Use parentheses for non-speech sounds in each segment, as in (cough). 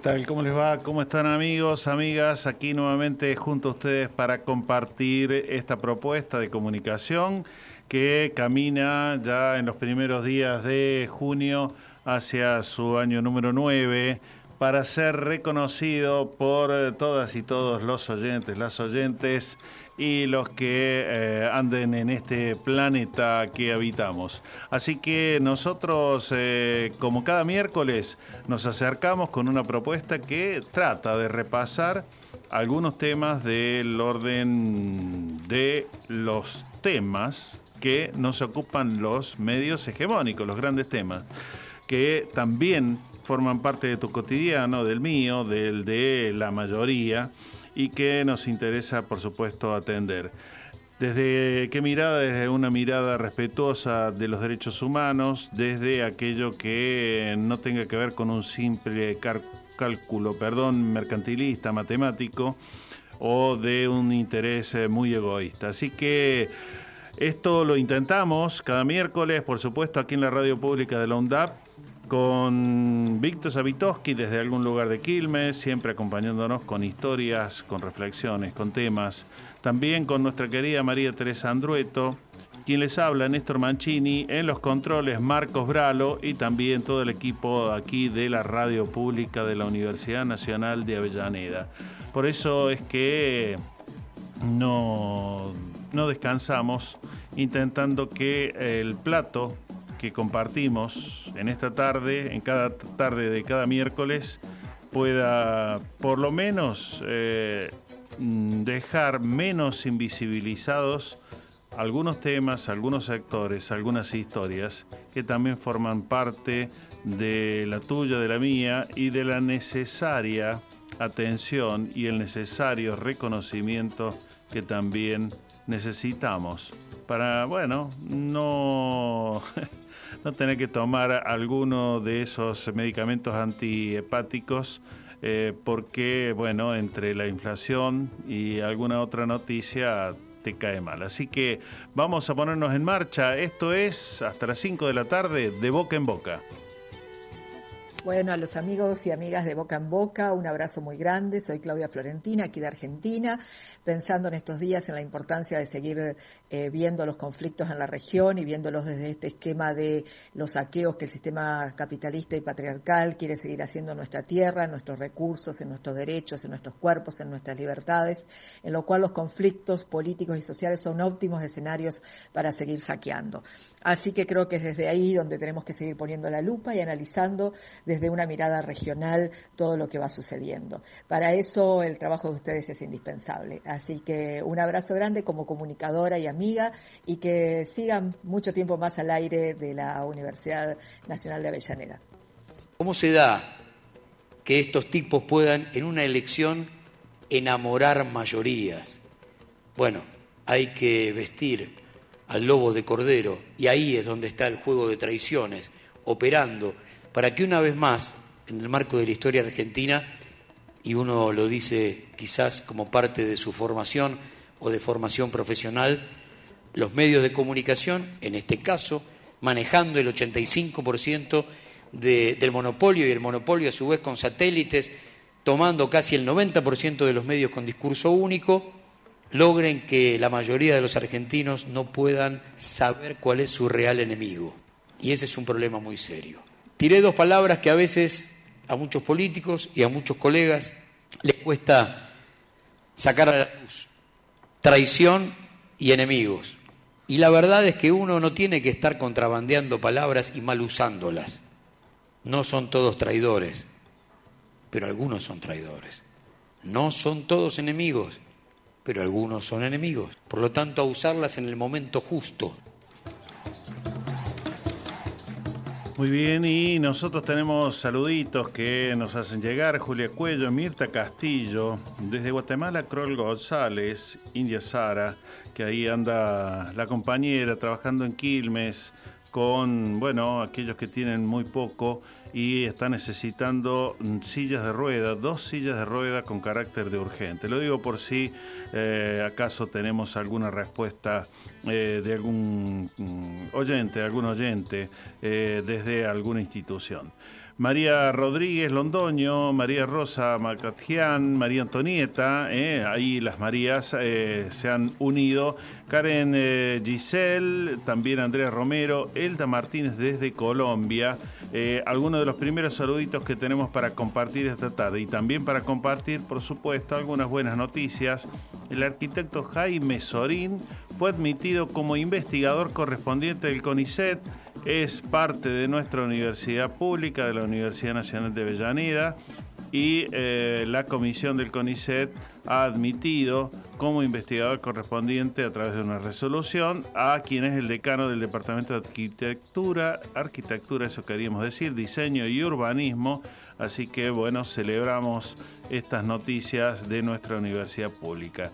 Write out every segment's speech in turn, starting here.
Tal? ¿Cómo les va? ¿Cómo están amigos, amigas? Aquí nuevamente junto a ustedes para compartir esta propuesta de comunicación que camina ya en los primeros días de junio hacia su año número 9 para ser reconocido por todas y todos los oyentes, las oyentes y los que eh, anden en este planeta que habitamos. Así que nosotros, eh, como cada miércoles, nos acercamos con una propuesta que trata de repasar algunos temas del orden de los temas que nos ocupan los medios hegemónicos, los grandes temas, que también forman parte de tu cotidiano, del mío, del de la mayoría y que nos interesa, por supuesto, atender. ¿Desde qué mirada? Desde una mirada respetuosa de los derechos humanos, desde aquello que no tenga que ver con un simple cálculo, perdón, mercantilista, matemático, o de un interés eh, muy egoísta. Así que esto lo intentamos cada miércoles, por supuesto, aquí en la radio pública de la UNDAP, con Víctor Savitoski desde algún lugar de Quilmes, siempre acompañándonos con historias, con reflexiones, con temas. También con nuestra querida María Teresa Andrueto, quien les habla, Néstor Mancini, en los controles Marcos Bralo y también todo el equipo aquí de la radio pública de la Universidad Nacional de Avellaneda. Por eso es que no, no descansamos intentando que el plato que compartimos en esta tarde, en cada tarde de cada miércoles, pueda por lo menos eh, mm, dejar menos invisibilizados algunos temas, algunos sectores, algunas historias que también forman parte de la tuya, de la mía y de la necesaria atención y el necesario reconocimiento que también necesitamos para, bueno, no (laughs) no tener que tomar alguno de esos medicamentos antihepáticos eh, porque, bueno, entre la inflación y alguna otra noticia te cae mal. Así que vamos a ponernos en marcha. Esto es hasta las 5 de la tarde de boca en boca. Bueno, a los amigos y amigas de Boca en Boca, un abrazo muy grande. Soy Claudia Florentina, aquí de Argentina, pensando en estos días en la importancia de seguir eh, viendo los conflictos en la región y viéndolos desde este esquema de los saqueos que el sistema capitalista y patriarcal quiere seguir haciendo en nuestra tierra, en nuestros recursos, en nuestros derechos, en nuestros cuerpos, en nuestras libertades, en lo cual los conflictos políticos y sociales son óptimos escenarios para seguir saqueando. Así que creo que es desde ahí donde tenemos que seguir poniendo la lupa y analizando desde una mirada regional todo lo que va sucediendo. Para eso el trabajo de ustedes es indispensable. Así que un abrazo grande como comunicadora y amiga y que sigan mucho tiempo más al aire de la Universidad Nacional de Avellaneda. ¿Cómo se da que estos tipos puedan en una elección enamorar mayorías? Bueno, hay que vestir al lobo de cordero, y ahí es donde está el juego de traiciones, operando para que una vez más, en el marco de la historia argentina, y uno lo dice quizás como parte de su formación o de formación profesional, los medios de comunicación, en este caso, manejando el 85% del monopolio y el monopolio a su vez con satélites, tomando casi el 90% de los medios con discurso único, logren que la mayoría de los argentinos no puedan saber cuál es su real enemigo. Y ese es un problema muy serio. Tiré dos palabras que a veces a muchos políticos y a muchos colegas les cuesta sacar a la luz. Traición y enemigos. Y la verdad es que uno no tiene que estar contrabandeando palabras y mal usándolas. No son todos traidores, pero algunos son traidores. No son todos enemigos, pero algunos son enemigos. Por lo tanto, a usarlas en el momento justo. Muy bien, y nosotros tenemos saluditos que nos hacen llegar. Julia Cuello, Mirta Castillo, desde Guatemala, Crol González, India Sara, que ahí anda la compañera trabajando en Quilmes con, bueno, aquellos que tienen muy poco y están necesitando sillas de rueda, dos sillas de rueda con carácter de urgente. Lo digo por si eh, acaso tenemos alguna respuesta eh, de algún mm, oyente, algún oyente eh, desde alguna institución. María Rodríguez Londoño, María Rosa Macatjian, María Antonieta, eh, ahí las Marías eh, se han unido. Karen eh, Giselle, también Andrea Romero, Elda Martínez desde Colombia. algunos de los primeros saluditos que tenemos para compartir esta tarde y también para compartir, por supuesto, algunas buenas noticias. El arquitecto Jaime Sorín fue admitido como investigador correspondiente del CONICET es parte de nuestra universidad pública, de la Universidad Nacional de Avellaneda, y eh, la comisión del CONICET ha admitido como investigador correspondiente a través de una resolución a quien es el decano del Departamento de Arquitectura, Arquitectura, eso queríamos decir, Diseño y Urbanismo. Así que bueno, celebramos estas noticias de nuestra universidad pública.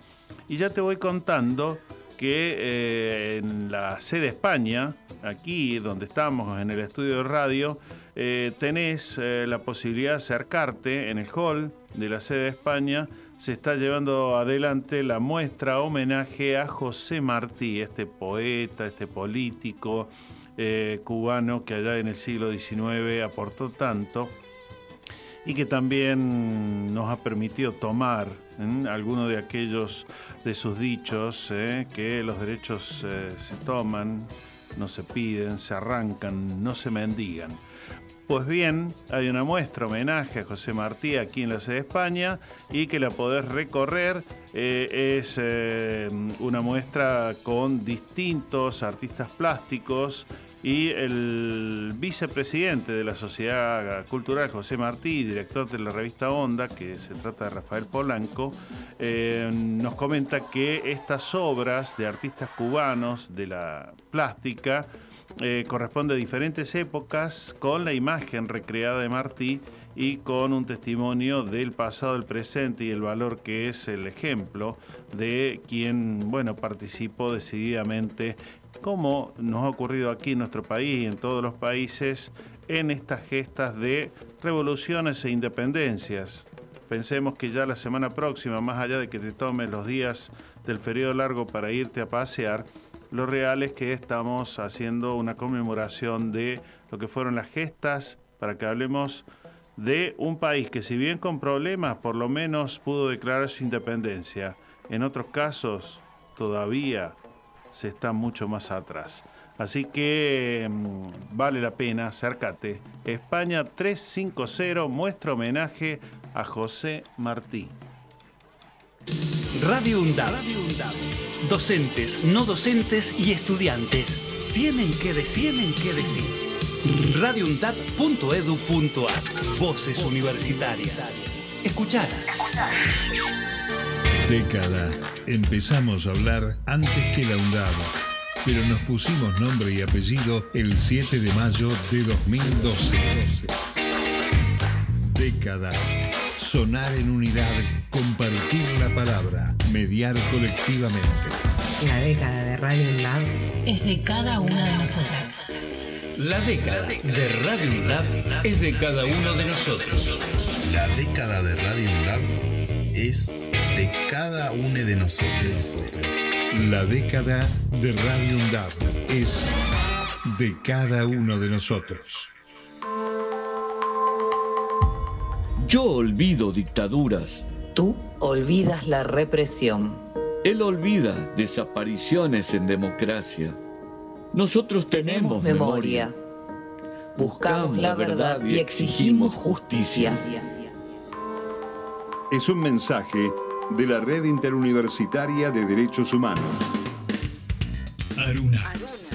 Y ya te voy contando que eh, en la sede España, aquí donde estamos en el estudio de radio, eh, tenés eh, la posibilidad de acercarte en el hall de la sede de España. Se está llevando adelante la muestra homenaje a José Martí, este poeta, este político cubano que allá en el siglo XIX aportó tanto y que también nos ha permitido tomar algunos de aquellos de sus dichos, ¿eh? que los derechos eh, se toman, no se piden, se arrancan, no se mendigan. Pues bien, hay una muestra homenaje a José Martí aquí en la sede de España y que la podés recorrer. Eh, es una muestra con distintos artistas plásticos y el vicepresidente de la Sociedad Cultural, José Martí, director de la revista Onda, que se trata de Rafael Polanco, eh, nos comenta que estas obras de artistas cubanos de la plástica eh, corresponden a diferentes épocas con la imagen recreada de Martí y con un testimonio del pasado, el presente y el valor que es el ejemplo de quien, bueno, participó decididamente como nos ha ocurrido aquí en nuestro país y en todos los países, en estas gestas de revoluciones e independencias. Pensemos que ya la semana próxima, más allá de que te tomes los días del feriado largo para irte a pasear, lo real es que estamos haciendo una conmemoración de lo que fueron las gestas para que hablemos de un país que si bien con problemas por lo menos pudo declarar su independencia, en otros casos todavía se está mucho más atrás. Así que mm, vale la pena, acércate. España 350 muestra homenaje a José Martí. Radio UNDAD. Docentes, no docentes y estudiantes tienen que decir, tienen que decir. radioundad.edu.ar Voces universitarias. Escuchalas. Década. Empezamos a hablar antes que la UNDAB, pero nos pusimos nombre y apellido el 7 de mayo de 2012. Década. Sonar en unidad, compartir la palabra, mediar colectivamente. La década de Radio UNDAB es de cada una de nosotras. La década de Radio UNDAB es de cada uno de nosotros. La década de Radio UNDAB es de cada uno de nosotros. La década de Radio UNDAB es de cada uno de nosotros. Yo olvido dictaduras. Tú olvidas la represión. Él olvida desapariciones en democracia. Nosotros tenemos, memoria. Buscamos la verdad y exigimos justicia. Es un mensaje de la Red Interuniversitaria de Derechos Humanos. Aruna,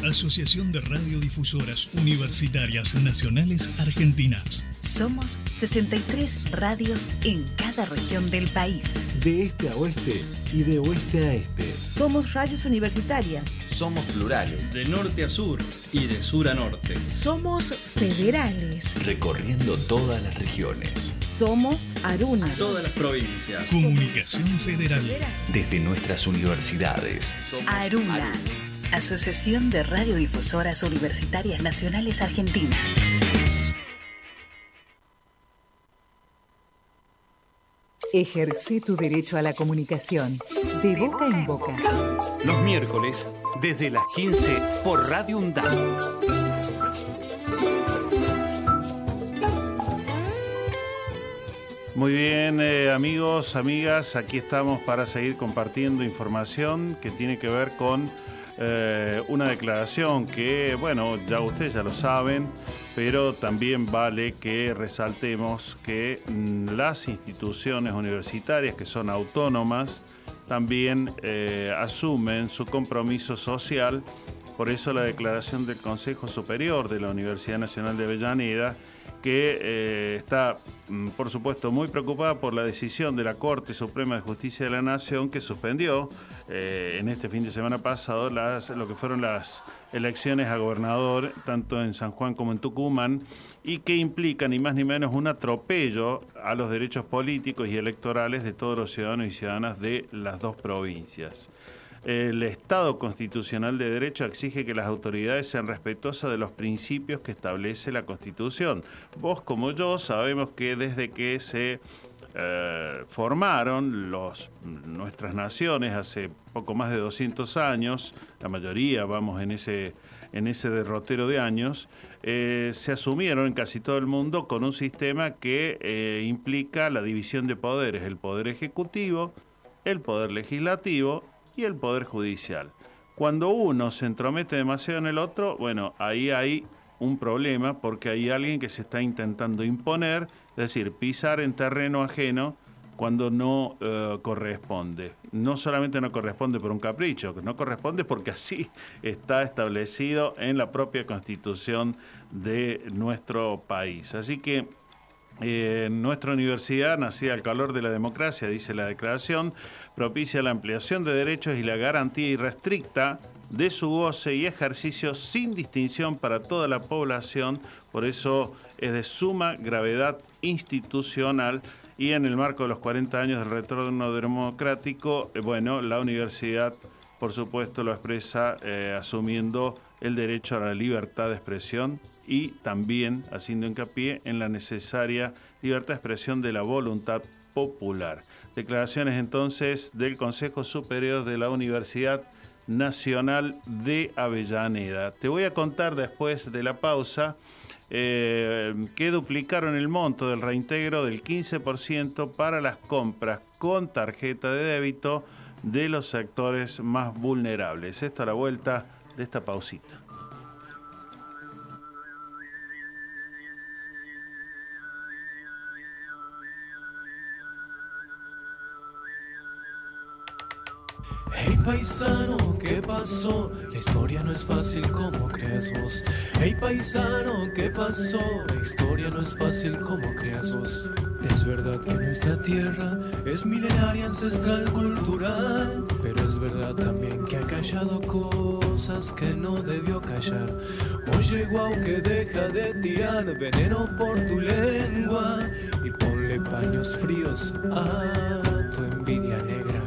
Asociación de Radiodifusoras Universitarias Nacionales Argentinas. Somos 63 radios en cada región del país. De este a oeste y de oeste a este. Somos radios universitarias Somos plurales. De norte a sur y de sur a norte. Somos federales. Recorriendo todas las regiones. Somos Aruna. Todas las provincias. Comunicación Federal. Desde nuestras universidades. Aruna. Asociación de Radiodifusoras Universitarias Nacionales Argentinas. Ejerce tu derecho a la comunicación de boca en boca. Los miércoles, desde las 15 por Radio UNDAD. Muy bien, eh, amigos, amigas, aquí estamos para seguir compartiendo información que tiene que ver con eh, una declaración que, bueno, ya ustedes ya lo saben, pero también vale que resaltemos que mm, las instituciones universitarias que son autónomas también eh, asumen su compromiso social. Por eso la declaración del Consejo Superior de la Universidad Nacional de Avellaneda que eh, está, mm, por supuesto, muy preocupada por la decisión de la Corte Suprema de Justicia de la Nación que suspendió eh, en este fin de semana pasado las, lo que fueron las elecciones a gobernador, tanto en San Juan como en Tucumán, y que implica ni más ni menos un atropello a los derechos políticos y electorales de todos los ciudadanos y ciudadanas de las dos provincias. El Estado constitucional de derecho exige que las autoridades sean respetuosas de los principios que establece la Constitución. Vos como yo sabemos que desde que se eh, formaron nuestras naciones hace poco más de 200 años, la mayoría vamos en ese, en ese derrotero de años, eh, se asumieron en casi todo el mundo con un sistema que eh, implica la división de poderes, el poder ejecutivo, el poder legislativo y el Poder Judicial. Cuando uno se entromete demasiado en el otro, bueno, ahí hay un problema porque hay alguien que se está intentando imponer, es decir, pisar en terreno ajeno cuando no eh, corresponde. No solamente no corresponde por un capricho, no corresponde porque así está establecido en la propia constitución de nuestro país. Así que eh, nuestra universidad, nacida al calor de la democracia, dice la declaración, propicia la ampliación de derechos y la garantía irrestricta de su goce y ejercicio sin distinción para toda la población. Por eso es de suma gravedad institucional y en el marco de los 40 años del retorno democrático, eh, bueno, la universidad, por supuesto, lo expresa eh, asumiendo el derecho a la libertad de expresión y también haciendo hincapié en la necesaria libertad de expresión de la voluntad popular. Declaraciones entonces del Consejo Superior de la Universidad Nacional de Avellaneda. Te voy a contar después de la pausa eh, que duplicaron el monto del reintegro del 15% para las compras con tarjeta de débito de los sectores más vulnerables. Esta a la vuelta de esta pausita. Hey paisano, ¿qué pasó? La historia no es fácil como creas vos. Hey paisano, ¿qué pasó? La historia no es fácil como creas vos. Es verdad que nuestra tierra es milenaria, ancestral, cultural. Pero es verdad también que ha callado cosas que no debió callar. Oye, guau, que deja de tirar veneno por tu lengua y ponle paños fríos a tu envidia negra.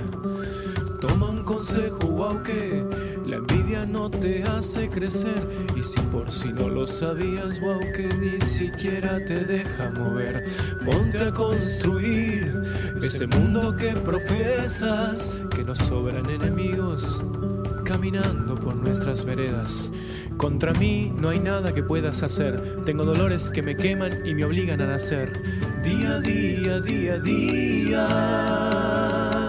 Toma un consejo, wow, que la envidia no te hace crecer. Y si por si no lo sabías, wow, que ni siquiera te deja mover. Ponte a construir ese mundo que profesas, que nos sobran enemigos caminando por nuestras veredas. Contra mí no hay nada que puedas hacer. Tengo dolores que me queman y me obligan a nacer. Día a día, día a día.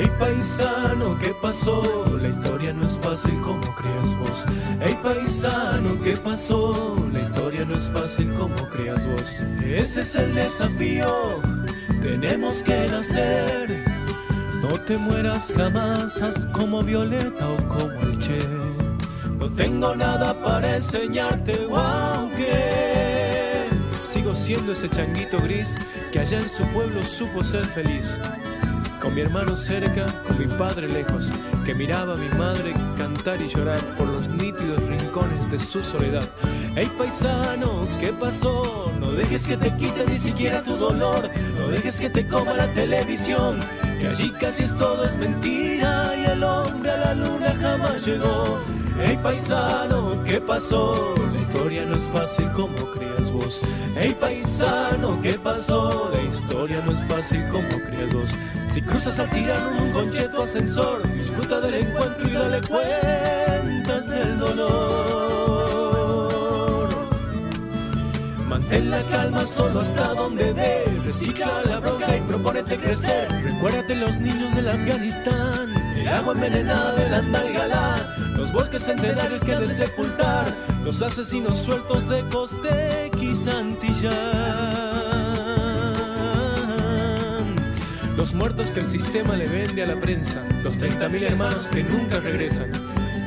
Hey paisano, ¿qué pasó? La historia no es fácil como creas vos. Hey paisano, ¿qué pasó? La historia no es fácil como creas vos. Ese es el desafío, tenemos que nacer. No te mueras jamás, como Violeta o como el Che. No tengo nada para enseñarte, wow, que sigo siendo ese changuito gris que allá en su pueblo supo ser feliz. Con mi hermano cerca, con mi padre lejos, que miraba a mi madre cantar y llorar por los nítidos rincones de su soledad. Hey paisano, ¿qué pasó? No dejes que te quite ni siquiera tu dolor, no dejes que te coma la televisión, que allí casi es todo es mentira y el hombre a la luna jamás llegó. Hey paisano, ¿qué pasó? Historia no es fácil como creas vos. Hey paisano, ¿qué pasó? La historia no es fácil como creas vos. Si cruzas al tirano un concheto ascensor, disfruta del encuentro y dale cuentas del dolor. Mantén la calma solo hasta donde dé. Recicla la bronca y propónete crecer. Recuérdate los niños del Afganistán, el agua envenenada del Andalgalá, los bosques centenarios que de sepultar, los asesinos sueltos de Costex y Santillán. Los muertos que el sistema le vende a la prensa, los 30.000 hermanos que nunca regresan.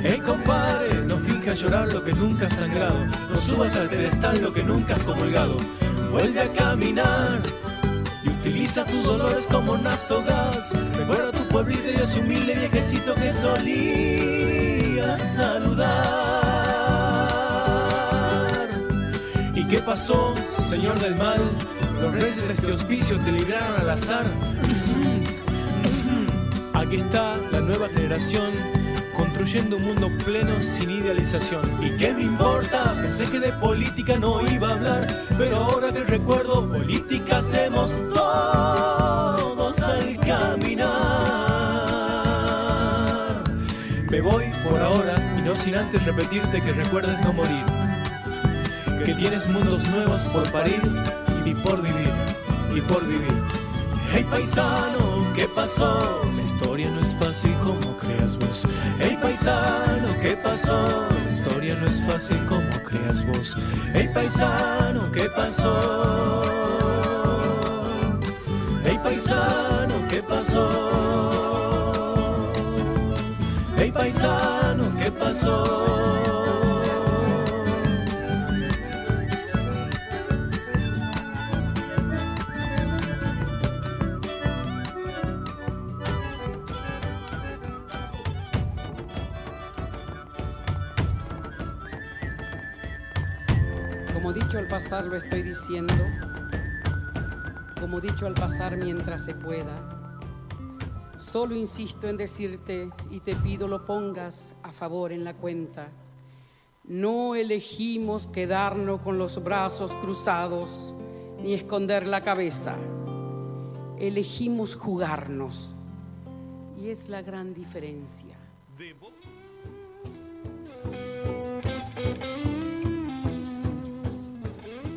Hey compadre, no finjas llorar lo que nunca has sangrado, no subas al pedestal lo que nunca has comulgado. Vuelve a caminar y utiliza tus dolores como naftogás. Recuerda tu pueblito y ese humilde viejecito que solía saludar. ¿Y qué pasó, señor del mal? Los reyes de este hospicio te libraron al azar. Aquí está la nueva generación construyendo un mundo pleno sin idealización. ¿Y qué me importa? Pensé que de política no iba a hablar, pero ahora que recuerdo, política hacemos todos al caminar. Me voy por ahora y no sin antes repetirte que recuerdes no morir, que tienes mundos nuevos por parir y por vivir, y por vivir. Hey paisano, ¿qué pasó? La historia no es fácil como creas vos. Hey paisano, ¿qué pasó? La historia no es fácil como creas vos. Hey paisano, ¿qué pasó? Hey paisano, ¿qué pasó? Hey paisano, ¿qué pasó? Como dicho al pasar lo estoy diciendo, como dicho al pasar mientras se pueda. Solo insisto en decirte y te pido lo pongas a favor en la cuenta. No elegimos quedarnos con los brazos cruzados ni esconder la cabeza. Elegimos jugarnos. Y es la gran diferencia.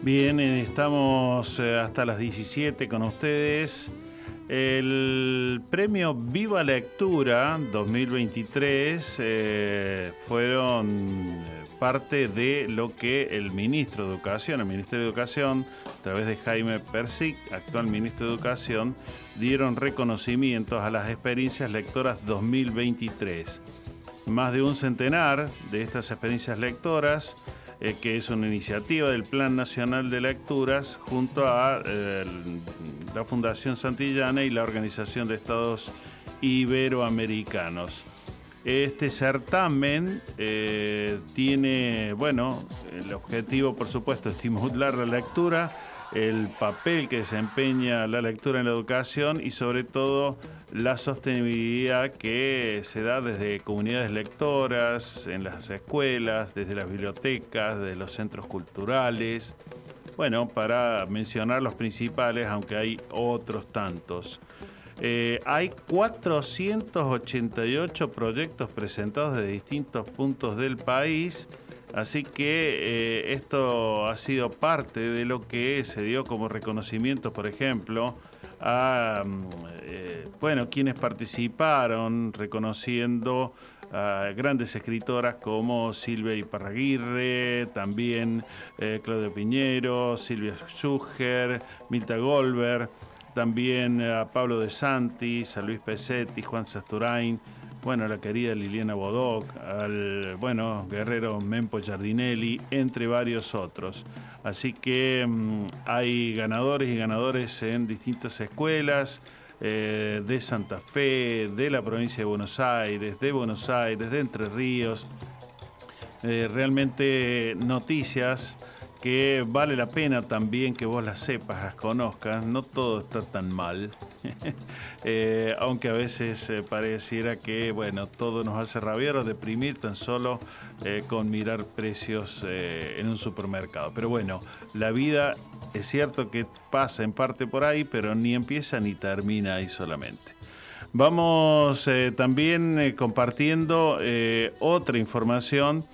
Bien, eh, estamos eh, hasta las 17 con ustedes. El premio Viva Lectura 2023 eh, fueron eh, parte de lo que el ministro de Educación, el Ministerio de Educación, a través de Jaime Persic, actual ministro de Educación, dieron reconocimientos a las experiencias lectoras 2023. Más de un centenar de estas experiencias lectoras eh, que es una iniciativa del Plan Nacional de Lecturas junto a eh, la Fundación Santillana y la Organización de Estados Iberoamericanos. Este certamen eh, tiene, bueno, el objetivo, por supuesto, estimular la lectura, el papel que desempeña la lectura en la educación y sobre todo la sostenibilidad que se da desde comunidades lectoras, en las escuelas, desde las bibliotecas, desde los centros culturales. Bueno, para mencionar los principales, aunque hay otros tantos. Eh, hay 488 proyectos presentados de distintos puntos del país, así que eh, esto ha sido parte de lo que se dio como reconocimiento, por ejemplo, a eh, bueno, quienes participaron reconociendo a grandes escritoras como Silvia Iparraguirre, también eh, Claudio Piñero, Silvia Schuger, Milta Goldberg, también a Pablo de Santis, a Luis Pesetti, Juan Sasturain, bueno, la querida Liliana Bodoc, al bueno, guerrero Mempo Giardinelli, entre varios otros. Así que mm, hay ganadores y ganadores en distintas escuelas, eh, de Santa Fe, de la provincia de Buenos Aires, de Buenos Aires, de Entre Ríos. Eh, realmente noticias que vale la pena también que vos las sepas, las conozcas. No todo está tan mal, (laughs) eh, aunque a veces eh, pareciera que bueno todo nos hace rabiar o deprimir tan solo eh, con mirar precios en un supermercado. Pero bueno, la vida es cierto que pasa en parte por ahí, pero ni empieza ni termina ahí solamente. Vamos también compartiendo otra información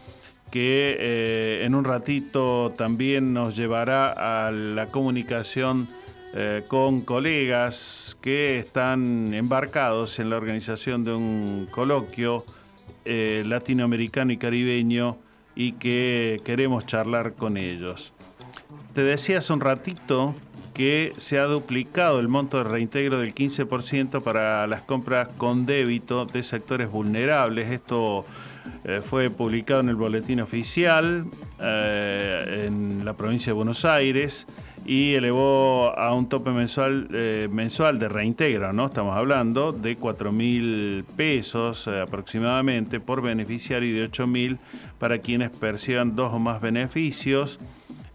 que eh, en un ratito también nos llevará a la comunicación eh, con colegas que están embarcados en la organización de un coloquio eh, latinoamericano y caribeño y que queremos charlar con ellos. Te decía hace un ratito que se ha duplicado el monto de reintegro del 15% para las compras con débito de sectores vulnerables. Esto eh, fue publicado en el boletín oficial eh, en la provincia de Buenos Aires y elevó a un tope mensual, eh, mensual de reintegro, ¿no? Estamos hablando de 4 mil pesos aproximadamente por beneficiario y de 8 mil para quienes perciban dos o más beneficios.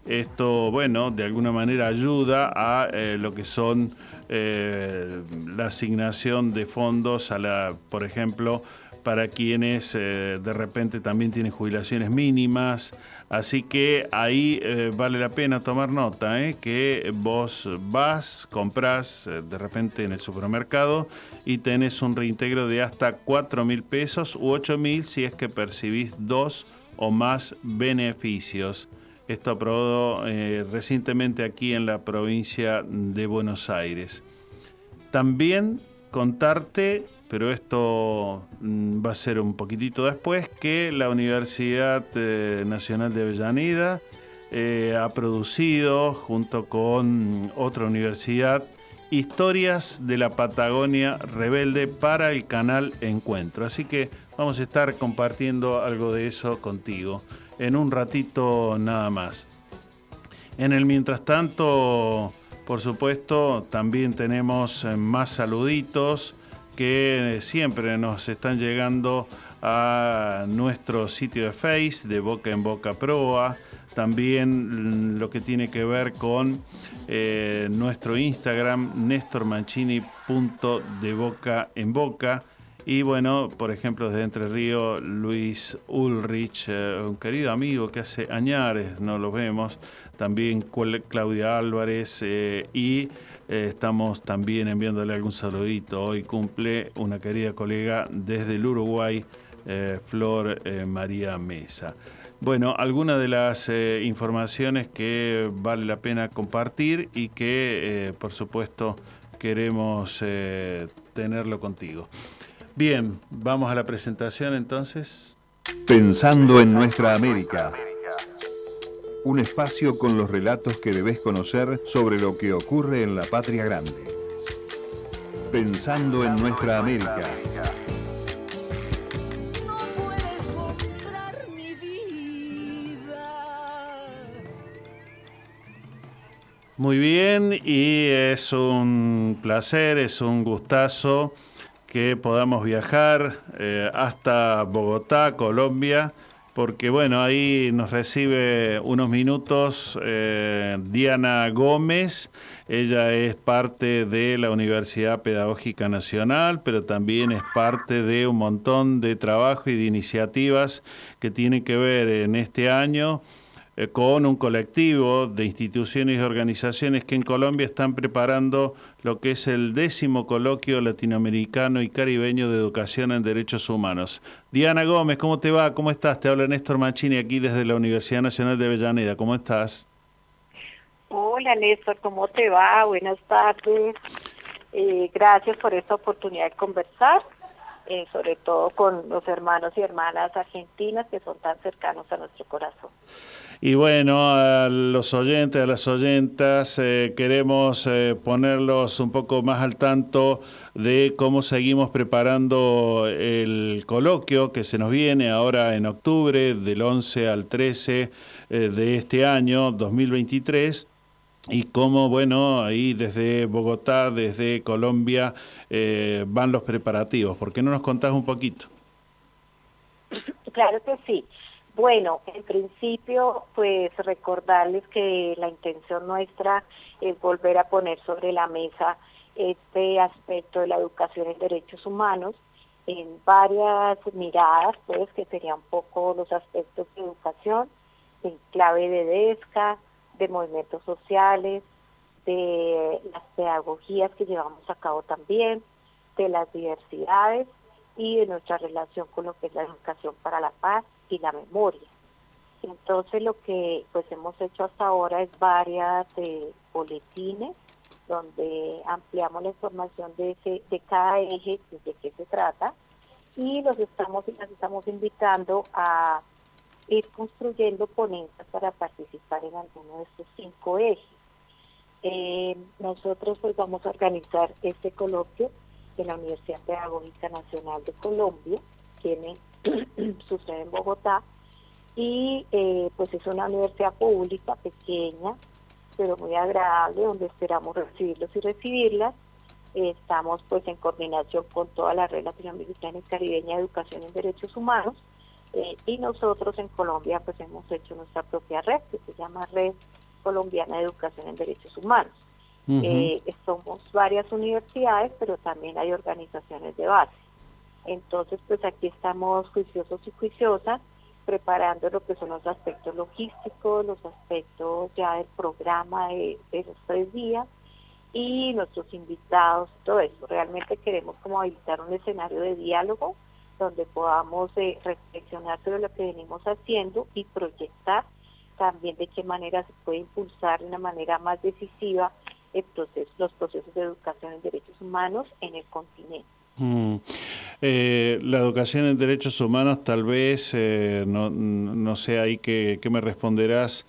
Esto, bueno, de alguna manera ayuda a lo que son la asignación de fondos a la, por ejemplo, para quienes eh, de repente también tienen jubilaciones mínimas. Así que ahí eh, vale la pena tomar nota, ¿eh? que vos vas, compras de repente en el supermercado y tenés un reintegro de hasta 4 mil pesos u 8 mil si es que percibís dos o más beneficios. Esto aprobado recientemente aquí en la provincia de Buenos Aires. También contarte pero esto mm, va a ser un poquitito después, que la Universidad eh, Nacional de Avellaneda eh, ha producido, junto con otra universidad, historias de la Patagonia rebelde para el canal Encuentro. Así que vamos a estar compartiendo algo de eso contigo en un ratito nada más. En el mientras tanto, por supuesto, también tenemos eh, más saluditos que siempre nos están llegando a nuestro sitio de Face de Boca en Boca Proa, también lo que tiene que ver con eh, nuestro Instagram, boca en boca. Y bueno, por ejemplo, desde Entre Ríos, Luis Ulrich, eh, un querido amigo que hace añares no lo vemos, también Claudia Álvarez eh, y eh, estamos también enviándole algún saludito. Hoy cumple una querida colega desde el Uruguay, eh, Flor eh, María Mesa. Bueno, algunas de las informaciones que vale la pena compartir y que, por supuesto, queremos tenerlo contigo. Bien, vamos a la presentación entonces. Pensando en nuestra América un espacio con los relatos que debes conocer sobre lo que ocurre en la patria grande. Pensando en nuestra América. Muy bien, y es un placer, es un gustazo que podamos viajar eh, hasta Bogotá, Colombia porque bueno, ahí nos recibe unos minutos eh, Diana Gómez. Ella es parte de la Universidad Pedagógica Nacional, pero también es parte de un montón de trabajo y de iniciativas que tienen que ver en este año eh, con un colectivo de instituciones y organizaciones que en Colombia están preparando lo que es el décimo coloquio latinoamericano y caribeño de educación en derechos humanos. Diana Gómez, ¿cómo te va? ¿Cómo estás? Te habla Néstor Machini aquí desde la Universidad Nacional de Avellaneda. ¿Cómo estás? Hola Néstor, ¿cómo te va? Buenas tardes. Eh, gracias por esta oportunidad de conversar. Eh, sobre todo con los hermanos y hermanas argentinas que son tan cercanos a nuestro corazón. Y bueno, a los oyentes, a las oyentas, eh, queremos eh, ponerlos un poco más al tanto de cómo seguimos preparando el coloquio que se nos viene ahora en octubre, del 11 al 13 eh, de este año, 2023 y cómo, bueno, ahí desde Bogotá, desde Colombia, eh, van los preparativos. ¿Por qué no nos contás un poquito? Claro que sí. Bueno, en principio, pues recordarles que la intención nuestra es volver a poner sobre la mesa este aspecto de la educación en derechos humanos en varias miradas, pues que serían un poco los aspectos de educación en clave de DESCA, de movimientos sociales, de las pedagogías que llevamos a cabo también, de las diversidades y de nuestra relación con lo que es la educación para la paz y la memoria. Entonces lo que pues hemos hecho hasta ahora es varias eh, boletines donde ampliamos la información de ese, de cada eje, de qué se trata, y los estamos las estamos invitando a ir construyendo ponencias para participar en alguno de estos cinco ejes. Eh, nosotros pues vamos a organizar este coloquio en la Universidad Pedagógica Nacional de Colombia, tiene (clears throat) su sede en Bogotá, y eh, pues es una universidad pública pequeña, pero muy agradable, donde esperamos recibirlos y recibirlas. estamos pues en coordinación con toda la red latinoamericana y caribeña de educación en derechos humanos, eh, y nosotros en Colombia pues hemos hecho nuestra propia red que se llama Red Colombiana de Educación en Derechos Humanos. Eh, somos varias universidades, pero también hay organizaciones de base. Entonces, pues aquí estamos juiciosos y juiciosas preparando lo que son los aspectos logísticos, los aspectos ya del programa de, los tres días y nuestros invitados, todo eso. Realmente queremos como habilitar un escenario de diálogo donde podamos eh, reflexionar sobre lo que venimos haciendo y proyectar también de qué manera se puede impulsar de una manera más decisiva el proceso, los procesos de educación en derechos humanos en el continente. Mm. Eh, la educación en derechos humanos tal vez, eh, no, sé ahí qué me responderás,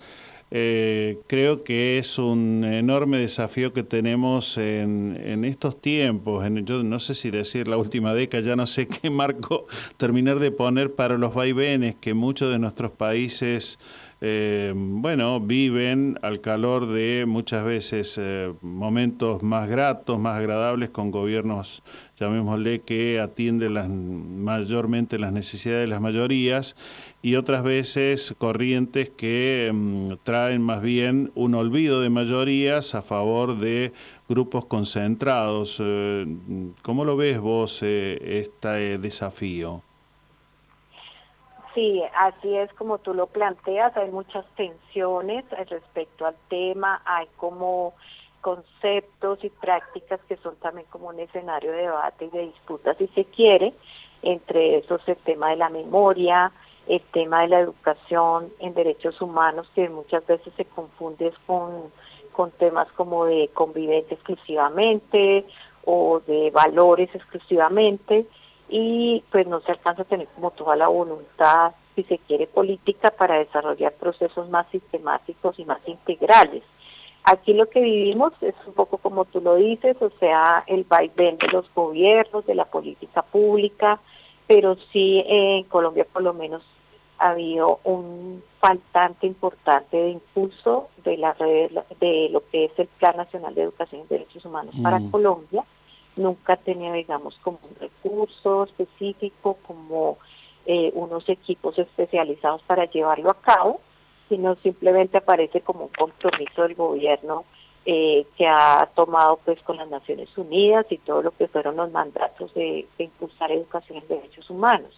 eh, creo que es un enorme desafío que tenemos en, en estos tiempos, en, yo no sé si decir la última década, ya no sé qué marco (laughs) terminar de poner para los vaivenes que muchos de nuestros países eh, bueno, viven al calor de muchas veces eh, momentos más gratos, más agradables con gobiernos, llamémosle, que atienden mayormente las necesidades de las mayorías y otras veces corrientes que mm, traen más bien un olvido de mayorías a favor de grupos concentrados. Eh, ¿Cómo lo ves vos este desafío? Sí, así es como tú lo planteas, hay muchas tensiones respecto al tema, hay como conceptos y prácticas que son también como un escenario de debate y de disputa, si se quiere, entre esos el tema de la memoria, el tema de la educación en derechos humanos, que muchas veces se confunde con, con temas como de convivencia exclusivamente o de valores exclusivamente, y pues no se alcanza a tener como toda la voluntad, si se quiere, política para desarrollar procesos más sistemáticos y más integrales. Aquí lo que vivimos es un poco como tú lo dices, o sea, el vaivén de los gobiernos, de la política pública, pero sí en Colombia por lo menos ha habido un faltante importante de impulso de la red, de lo que es el Plan Nacional de Educación y Derechos Humanos para mm. Colombia, nunca tenía, digamos, como un recurso específico, como eh, unos equipos especializados para llevarlo a cabo, sino simplemente aparece como un compromiso del gobierno eh, que ha tomado pues con las Naciones Unidas y todo lo que fueron los mandatos de, de impulsar educación en derechos humanos.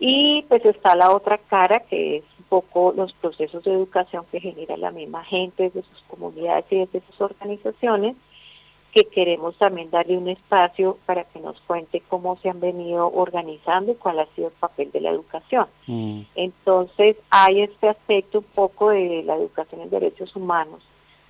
Y pues está la otra cara que es un poco los procesos de educación que genera la misma gente desde sus comunidades y desde sus organizaciones, que queremos también darle un espacio para que nos cuente cómo se han venido organizando y cuál ha sido el papel de la educación. Mm. Entonces, hay este aspecto un poco de la educación en derechos humanos,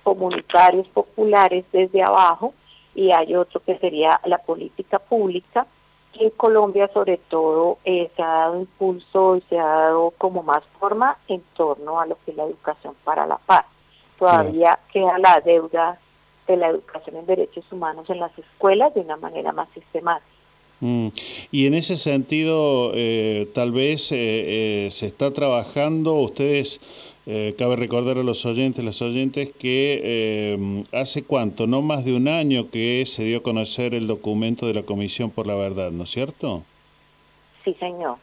comunitarios, populares desde abajo, y hay otro que sería la política pública, que en Colombia sobre todo eh, se ha dado impulso y se ha dado como más forma en torno a lo que es la educación para la paz. Todavía queda la deuda de la educación en derechos humanos en las escuelas de una manera más sistemática. Mm. Y en ese sentido, eh, tal vez eh, eh, se está trabajando, ustedes Eh, cabe recordar a los oyentes, las oyentes, que eh, hace cuánto, no más de un año que se dio a conocer el documento de la Comisión por la Verdad, ¿no es cierto? Sí, señor.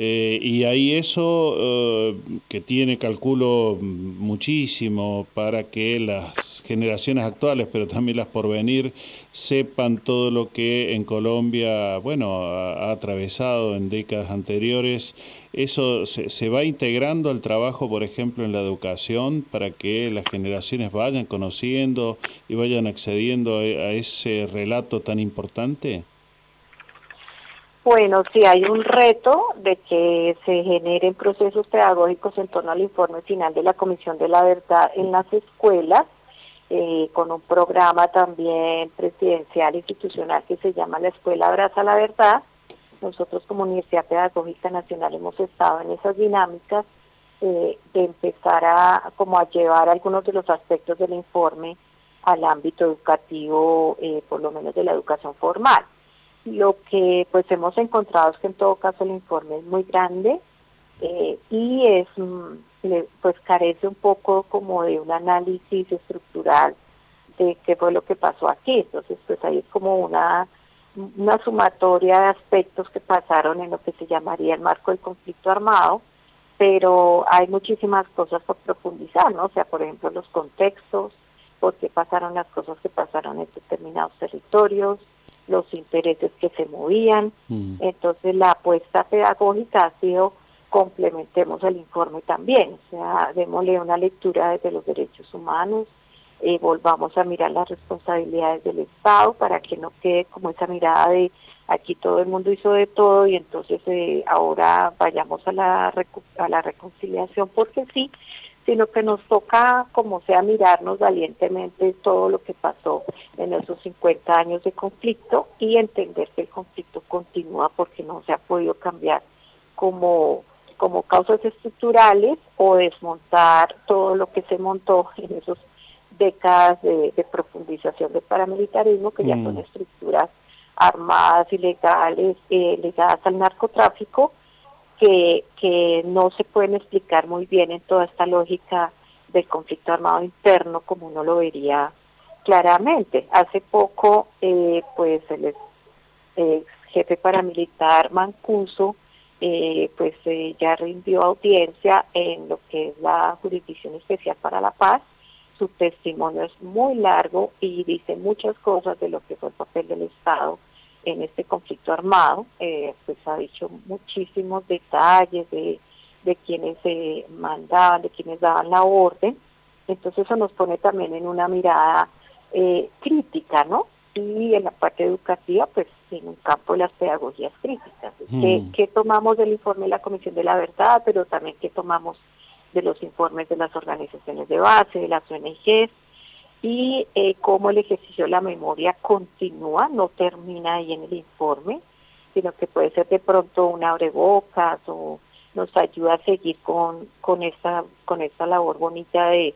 Eh, y ahí eso que tiene, calculo, muchísimo para que las generaciones actuales, pero también las por venir, sepan todo lo que en Colombia, bueno, ha atravesado en décadas anteriores ¿Eso se, va integrando al trabajo, por ejemplo, en la educación para que las generaciones vayan conociendo y vayan accediendo a, ese relato tan importante? Bueno, sí hay un reto de que se generen procesos pedagógicos en torno al informe final de la Comisión de la Verdad en las escuelas, eh, con un programa también presidencial institucional que se llama La Escuela Abraza la Verdad, nosotros como Universidad Pedagógica Nacional hemos estado en esas dinámicas eh, de empezar a como a llevar algunos de los aspectos del informe al ámbito educativo, eh, por lo menos de la educación formal. Lo que pues hemos encontrado es que en todo caso el informe es muy grande eh, y es mm, pues carece un poco como de un análisis estructural de qué fue lo que pasó aquí. Entonces pues ahí como una una sumatoria de aspectos que pasaron en lo que se llamaría el marco del conflicto armado, pero hay muchísimas cosas por profundizar, ¿no? O sea, por ejemplo, los contextos, por qué pasaron las cosas que pasaron en determinados territorios, los intereses que se movían. Mm. Entonces, la apuesta pedagógica ha sido complementemos el informe también, o sea, démosle una lectura desde los derechos humanos, eh, volvamos a mirar las responsabilidades del Estado para que no quede como esa mirada de aquí todo el mundo hizo de todo y entonces eh, ahora vayamos a la, a la reconciliación porque sí, sino que nos toca como sea mirarnos valientemente todo lo que pasó en esos 50 años de conflicto y entender que el conflicto continúa porque no se ha podido cambiar como como causas estructurales o desmontar todo lo que se montó en esos décadas de, profundización del paramilitarismo, que ya son mm. estructuras armadas, ilegales, eh, ligadas al narcotráfico, que, que no se pueden explicar muy bien en toda esta lógica del conflicto armado interno como uno lo vería claramente. Hace poco, eh, pues el jefe paramilitar Mancuso, eh, pues eh, ya rindió audiencia en lo que es la Jurisdicción Especial para la Paz, su testimonio es muy largo y dice muchas cosas de lo que fue el papel del Estado en este conflicto armado, eh, pues ha dicho muchísimos detalles de, de quienes se mandaban, de quienes daban la orden, entonces eso nos pone también en una mirada eh, crítica, ¿no? Y en la parte educativa, pues en un campo de las pedagogías críticas. Mm. ¿Qué, tomamos del informe de la Comisión de la Verdad, pero también qué tomamos de los informes de las organizaciones de base, de las ONGs, y eh, cómo el ejercicio de la memoria continúa, no termina ahí en el informe, sino que puede ser de pronto un abrebocas o nos ayuda a seguir con, con, esta, con esta labor bonita de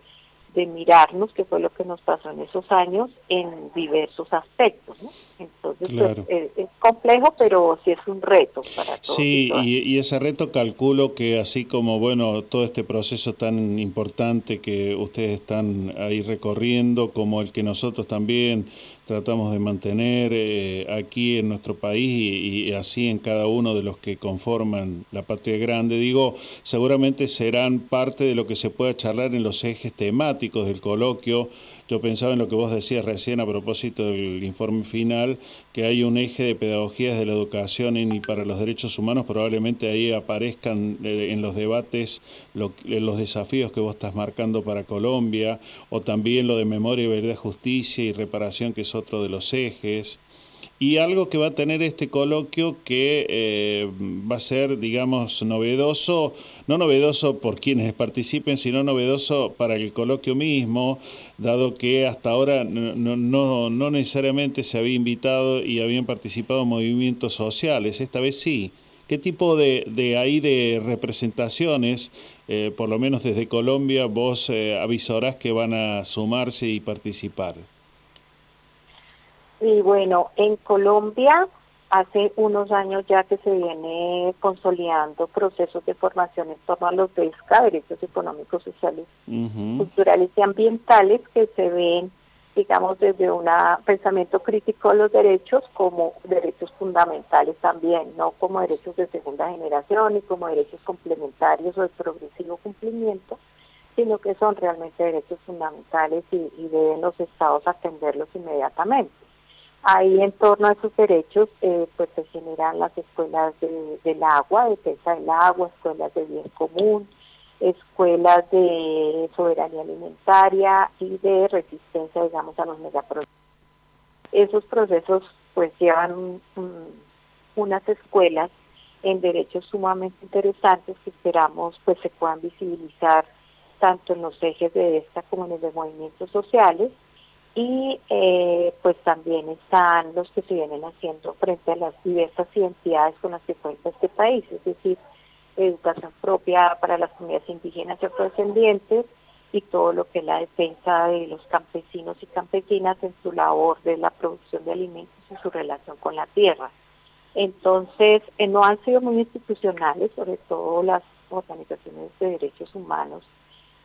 de mirarnos, que fue lo que nos pasó en esos años, en diversos aspectos. ¿no? Entonces, pues, es, complejo, pero sí es un reto para todos. Sí, y, y, ese reto calculo que así como, bueno, todo este proceso tan importante que ustedes están ahí recorriendo, como el que nosotros también tratamos de mantener eh, aquí en nuestro país y, así en cada uno de los que conforman la patria grande. Digo, seguramente serán parte de lo que se pueda charlar en los ejes temáticos del coloquio yo pensaba en lo que vos decías recién a propósito del informe final, que hay un eje de pedagogías de la educación y para los derechos humanos, probablemente ahí aparezcan eh, en los debates los desafíos que vos estás marcando para Colombia, o también lo de memoria, verdad, justicia y reparación, que es otro de los ejes. Y algo que va a tener este coloquio que eh, va a ser, digamos, novedoso, no novedoso por quienes participen, sino novedoso para el coloquio mismo, dado que hasta ahora no, necesariamente se había invitado y habían participado movimientos sociales, esta vez sí. ¿Qué tipo de, de de representaciones, eh, por lo menos desde Colombia, vos eh, avisarás que van a sumarse y participar? Y bueno, en Colombia hace unos años ya que se viene consolidando procesos de formación en torno a los DESCA, derechos económicos, sociales, culturales y ambientales, que se ven, digamos, desde un pensamiento crítico de los derechos como derechos fundamentales también, no como derechos de segunda generación y como derechos complementarios o de progresivo cumplimiento, sino que son realmente derechos fundamentales y, y deben los estados atenderlos inmediatamente. Ahí en torno a esos derechos eh, pues se generan las escuelas de, del agua, defensa del agua, escuelas de bien común, escuelas de soberanía alimentaria y de resistencia, digamos, a los megaproyectos. Esos procesos pues llevan unas escuelas en derechos sumamente interesantes que esperamos pues se puedan visibilizar tanto en los ejes de esta como en los de movimientos sociales y eh, pues también están los que se vienen haciendo frente a las diversas identidades con las que cuenta este país, es decir, educación propia para las comunidades indígenas y afrodescendientes y todo lo que es la defensa de los campesinos y campesinas en su labor de la producción de alimentos y su relación con la tierra. Entonces, eh, no han sido muy institucionales, sobre todo las organizaciones de derechos humanos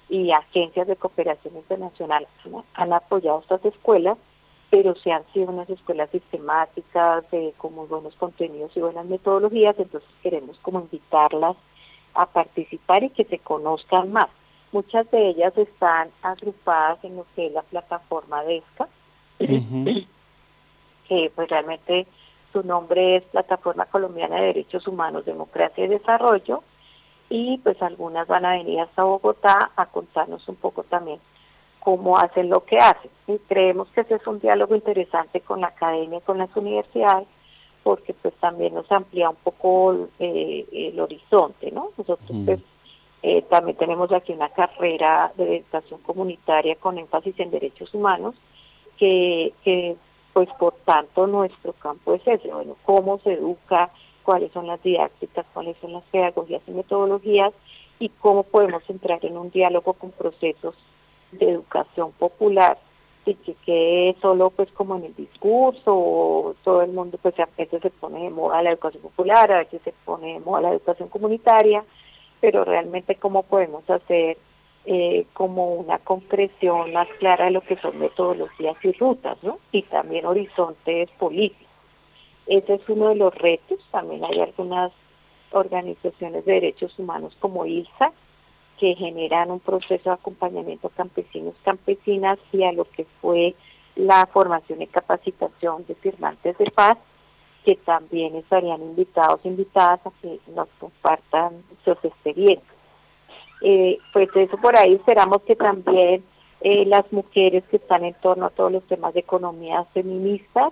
y agencias de cooperación internacional han, apoyado estas escuelas, pero se han sido unas escuelas sistemáticas, de, con muy buenos contenidos y buenas metodologías, entonces queremos como invitarlas a participar y que se conozcan más. Muchas de ellas están agrupadas en lo que es la plataforma DESCA, que pues realmente su nombre es Plataforma Colombiana de Derechos Humanos, Democracia y Desarrollo, y pues algunas van a venir hasta Bogotá a contarnos un poco también cómo hacen lo que hacen. Y creemos que ese es un diálogo interesante con la academia, con las universidades, porque pues también nos amplía un poco eh, el horizonte, ¿no? Nosotros pues eh, también tenemos aquí una carrera de educación comunitaria con énfasis en derechos humanos, que, que pues por tanto nuestro campo es ese, bueno, cómo se educa, cuáles son las didácticas, cuáles son las pedagogías y metodologías y cómo podemos entrar en un diálogo con procesos de educación popular y que quede solo pues como en el discurso todo el mundo pues a veces se pone de moda la educación popular, a veces se pone de moda la educación comunitaria, pero realmente cómo podemos hacer eh, como una concreción más clara de lo que son metodologías y rutas, ¿no? Y también horizontes políticos. Ese es uno de los retos. También hay algunas organizaciones de derechos humanos como ILSA que generan un proceso de acompañamiento a campesinos, campesinas y a lo que fue la formación y capacitación de firmantes de paz, que también estarían invitados, invitadas a que nos compartan sus experiencias. Eh, pues eso por ahí esperamos que también eh, las mujeres que están en torno a todos los temas de economía feministas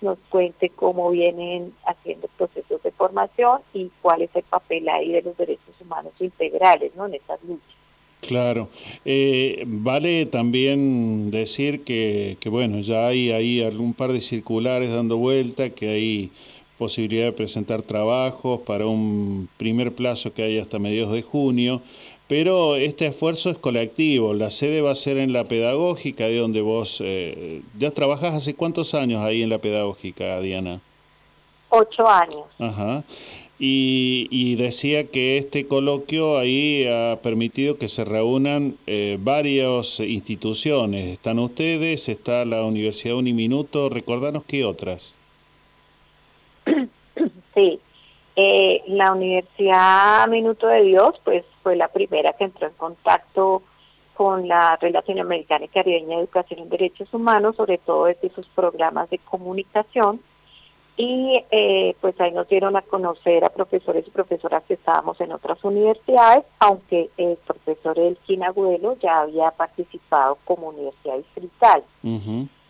nos cuente cómo vienen haciendo procesos de formación y cuál es el papel ahí de los derechos humanos integrales ¿no? en estas luchas. Claro, eh, vale también decir que, que, bueno, ya hay ahí algún par de circulares dando vuelta, que hay posibilidad de presentar trabajos para un primer plazo que hay hasta mediados de junio, pero este esfuerzo es colectivo. La sede va a ser en la pedagógica, de donde vos eh, ya trabajas hace cuántos años ahí en la pedagógica, Diana. Ocho años. Ajá. Y, decía que este coloquio ahí ha permitido que se reúnan eh, varias instituciones. Están ustedes, está la Universidad Uniminuto. Recordanos qué otras. Sí, eh, la Universidad Minuto de Dios, pues fue la primera que entró en contacto con la Red Latinoamericana y Caribeña de Educación en Derechos Humanos, sobre todo desde sus programas de comunicación. Y eh, pues ahí nos dieron a conocer a profesores y profesoras que estábamos en otras universidades, aunque el profesor Elkin Agudelo ya había participado como universidad distrital.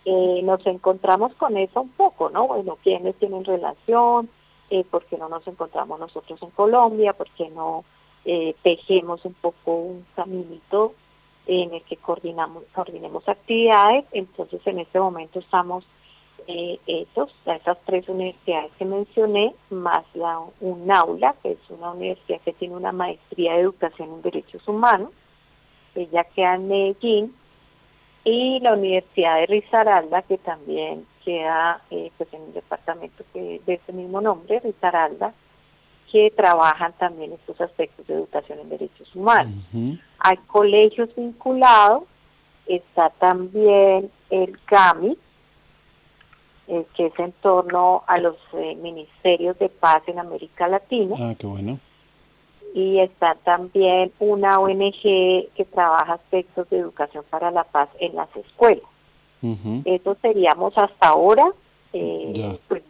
Eh, nos encontramos con eso un poco, ¿no? Bueno, ¿quiénes tienen relación? eh, por qué no nos encontramos nosotros en Colombia, por qué no eh, tejemos un poco un caminito en el que coordinamos, coordinemos actividades. Entonces, en este momento estamos eh, esos, esas tres universidades que mencioné, más la un aula, que es una universidad que tiene una maestría de educación en derechos humanos. Ella queda en Medellín y la Universidad de Risaralda, que también queda eh, pues en un departamento que, de ese mismo nombre, Risaralda, que trabajan también estos aspectos de educación en derechos humanos. Hay colegios vinculados, está también el GAMI, eh, que es en torno a los eh, ministerios de paz en América Latina. Ah, qué bueno. Y está también una ONG que trabaja aspectos de educación para la paz en las escuelas. Eso seríamos hasta ahora. Eh, pues,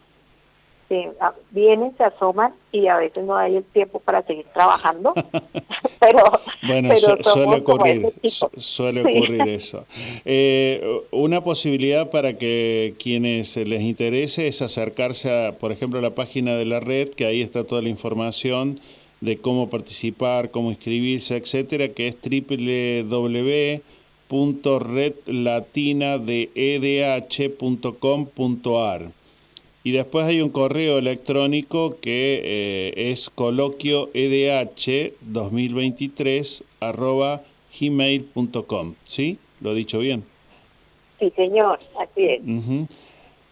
vienen, se asoman y a veces no hay el tiempo para seguir trabajando, (laughs) (laughs) pero, bueno, suele ocurrir, suele ocurrir (laughs) eso. Eh, una posibilidad para que quienes les interese es acercarse, a, por ejemplo, a la página de la red, que ahí está toda la información de cómo participar, cómo inscribirse, etcétera, que es www.redlatinadeedh.com.ar y después hay un correo electrónico que eh, es coloquioedh2023 arroba gmail.com. ¿Sí? ¿Lo he dicho bien? Sí, señor, así es.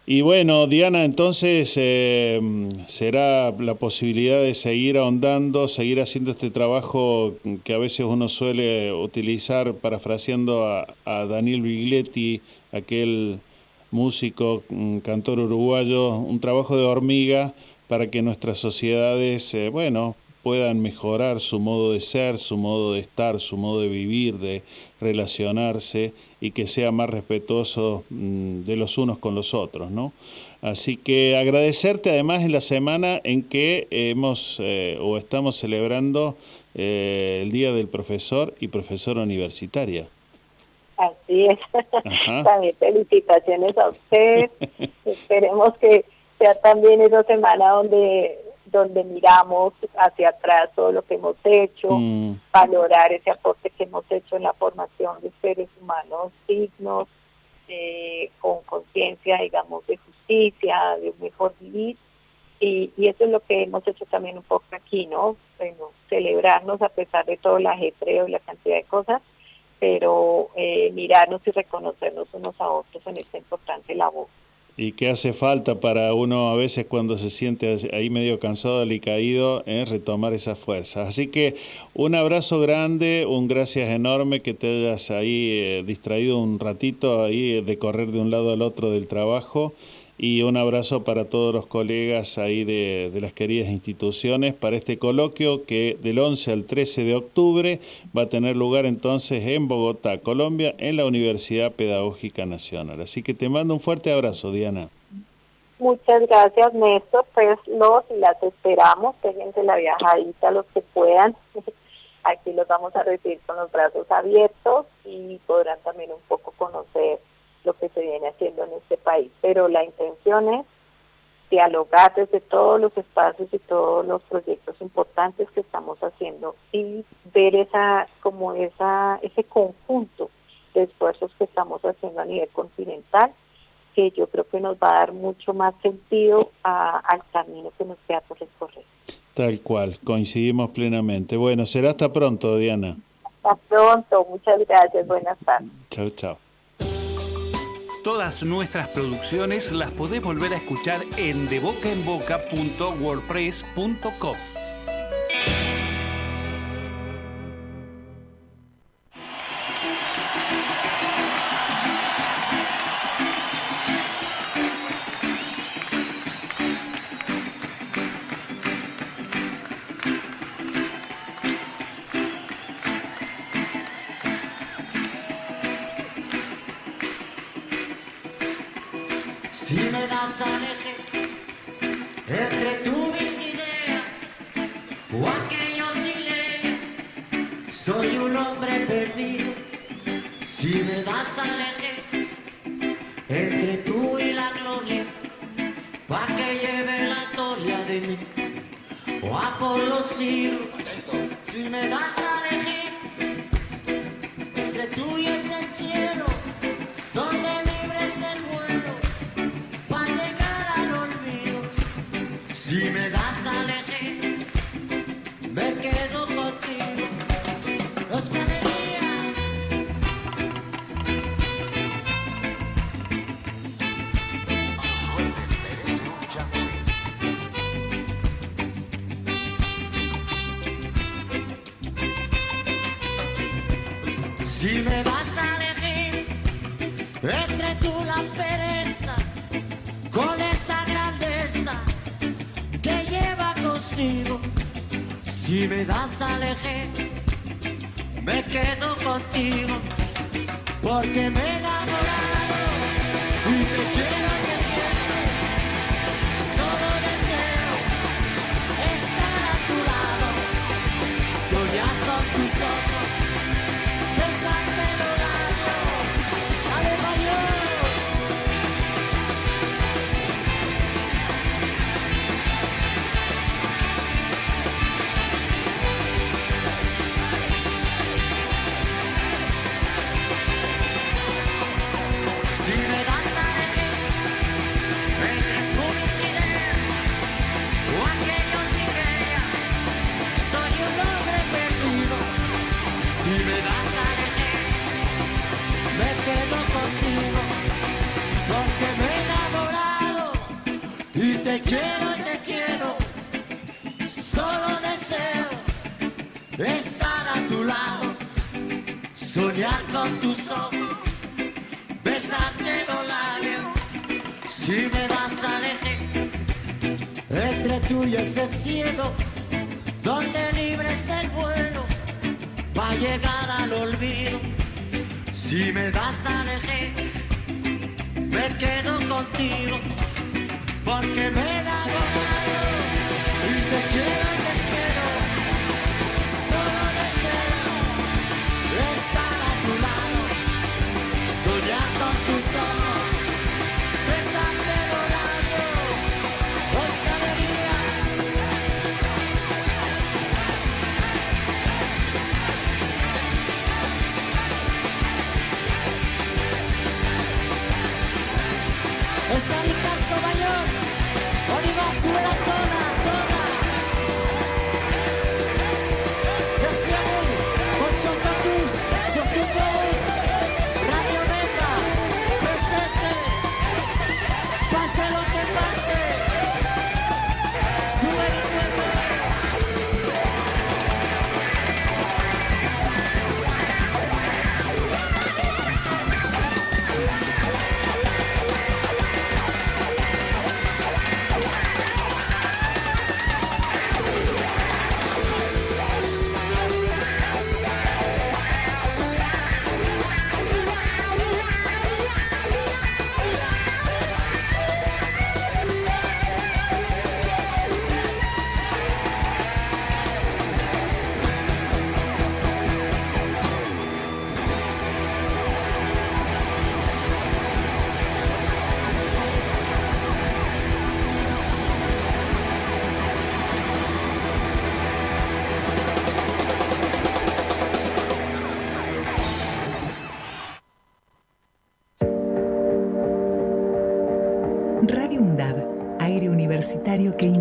Y bueno, Diana, entonces eh, será la posibilidad de seguir ahondando, seguir haciendo este trabajo que a veces uno suele utilizar, parafraseando a, a Daniel Bigletti, aquel músico, cantor uruguayo, un trabajo de hormiga para que nuestras sociedades, eh, bueno, puedan mejorar su modo de ser, su modo de estar, su modo de vivir, de relacionarse y que sea más respetuoso mm, de los unos con los otros, ¿no? Así que agradecerte además en la semana en que hemos eh, o estamos celebrando eh, el Día del Profesor y Profesora Universitaria. Así es. (laughs) también felicitaciones a usted. (laughs) Esperemos que sea también esa semana donde donde miramos hacia atrás todo lo que hemos hecho, mm. valorar ese aporte que hemos hecho en la formación de seres humanos dignos, eh, con conciencia, digamos, de justicia, de un mejor vivir. Y, y, eso es lo que hemos hecho también un poco aquí, ¿no? Bueno, celebrarnos a pesar de todo el ajetreo y la cantidad de cosas, pero eh, mirarnos y reconocernos unos a otros en esta importante labor. Y qué hace falta para uno a veces cuando se siente ahí medio cansado y caído, eh, retomar esa fuerza. Así que un abrazo grande, un gracias enorme que te hayas ahí eh, distraído un ratito ahí de correr de un lado al otro del trabajo y un abrazo para todos los colegas ahí de, las queridas instituciones para este coloquio que del 11 al 13 de octubre va a tener lugar entonces en Bogotá, Colombia, en la Universidad Pedagógica Nacional. Así que te mando un fuerte abrazo, Diana. Muchas gracias, Néstor. Pues los y las esperamos, déjense la viajadita los que puedan. (laughs) Aquí los vamos a recibir con los brazos abiertos y podrán también un poco conocer lo que se viene haciendo en este país. Pero la intención es dialogar desde todos los espacios y todos los proyectos importantes que estamos haciendo y ver esa como esa ese conjunto de esfuerzos que estamos haciendo a nivel continental que yo creo que nos va a dar mucho más sentido al camino que nos queda por recorrer. Tal cual, coincidimos plenamente. Bueno, será hasta pronto, Diana. Hasta pronto, muchas gracias, buenas tardes. Chao, chao. Todas nuestras producciones las podés volver a escuchar en debocaenboca.wordpress.com. perdido. Si me das a elegir entre tú y la gloria, pa' que lleve la gloria de mí, o a por los cielos. Si me das a con esa grandeza que lleva consigo, si me das a elegir, me quedo contigo porque me he te quiero y te quiero. Solo deseo estar a tu lado, soñar con tus ojos besarte los labios. Si me das a elegir entre tú y ese cielo donde libre es el vuelo va a llegar al olvido. Si me das a elegir me quedo contigo porque me he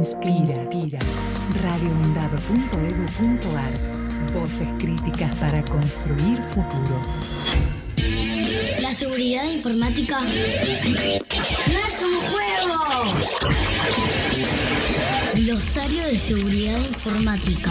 inspira. inspira. radioundab.edu.ar Voces críticas para construir futuro. La seguridad informática no es un juego. Glosario de seguridad informática.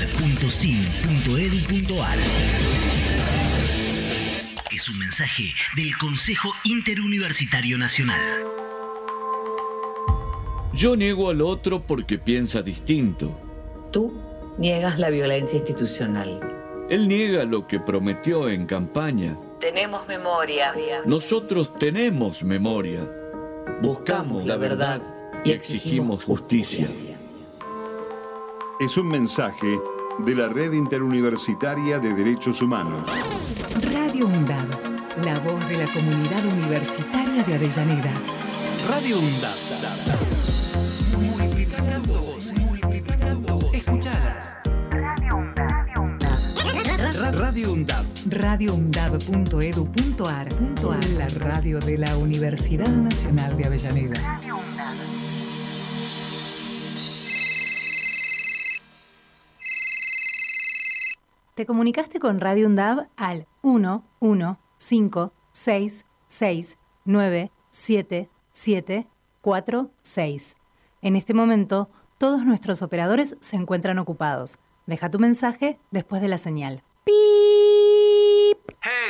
campusvirtual.sin.edu.ar. Es un mensaje del Consejo Interuniversitario Nacional. Yo niego al otro porque piensa distinto. Tú niegas la violencia institucional. Él niega lo que prometió en campaña. Tenemos memoria. Nosotros tenemos memoria. Buscamos la verdad y exigimos justicia. Es un mensaje de la Red Interuniversitaria de Derechos Humanos. Radio UNDAB, la voz de la comunidad universitaria de Avellaneda. Radio UNDAB. Multiplicando voces. Multiplicando voces. Escuchalas. Radio Radio UNDAB. radioundab.edu.ar. La radio de la Universidad Nacional de Avellaneda. Te comunicaste con Radio UNDAB al 1 1 5 6 6 9 7 7 4 6. En este momento, todos nuestros operadores se encuentran ocupados. Deja tu mensaje después de la señal. Hey,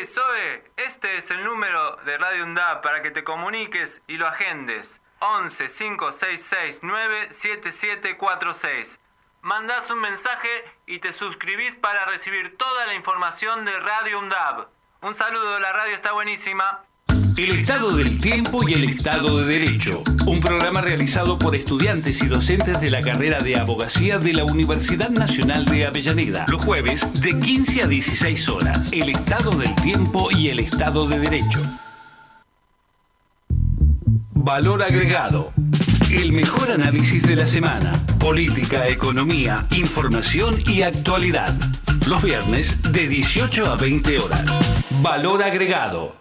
Zoe, este es el número de Radio UNDAB para que te comuniques y lo agendes. 11 5669 7746. Mandás un mensaje y te suscribís para recibir toda la información de Radio UNDAB. Un saludo, la radio está buenísima. El Estado del Tiempo y el Estado de Derecho. Un programa realizado por estudiantes y docentes de la carrera de abogacía de la Universidad Nacional de Avellaneda. Los jueves de 15 a 16 horas. El Estado del Tiempo y el Estado de Derecho. Valor agregado. El mejor análisis de la semana. Política, economía, información y actualidad. Los viernes de 18 a 20 horas. Valor agregado.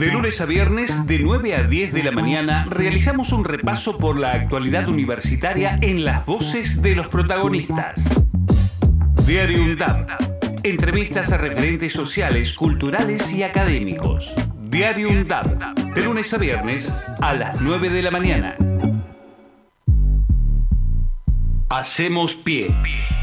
De lunes a viernes, de 9 a 10 de la mañana, realizamos un repaso por la actualidad universitaria en las voces de los protagonistas. Diario UNDAB. Entrevistas a referentes sociales, culturales y académicos. Diario UNDAB. De lunes a viernes, a las 9 de la mañana. Hacemos pie.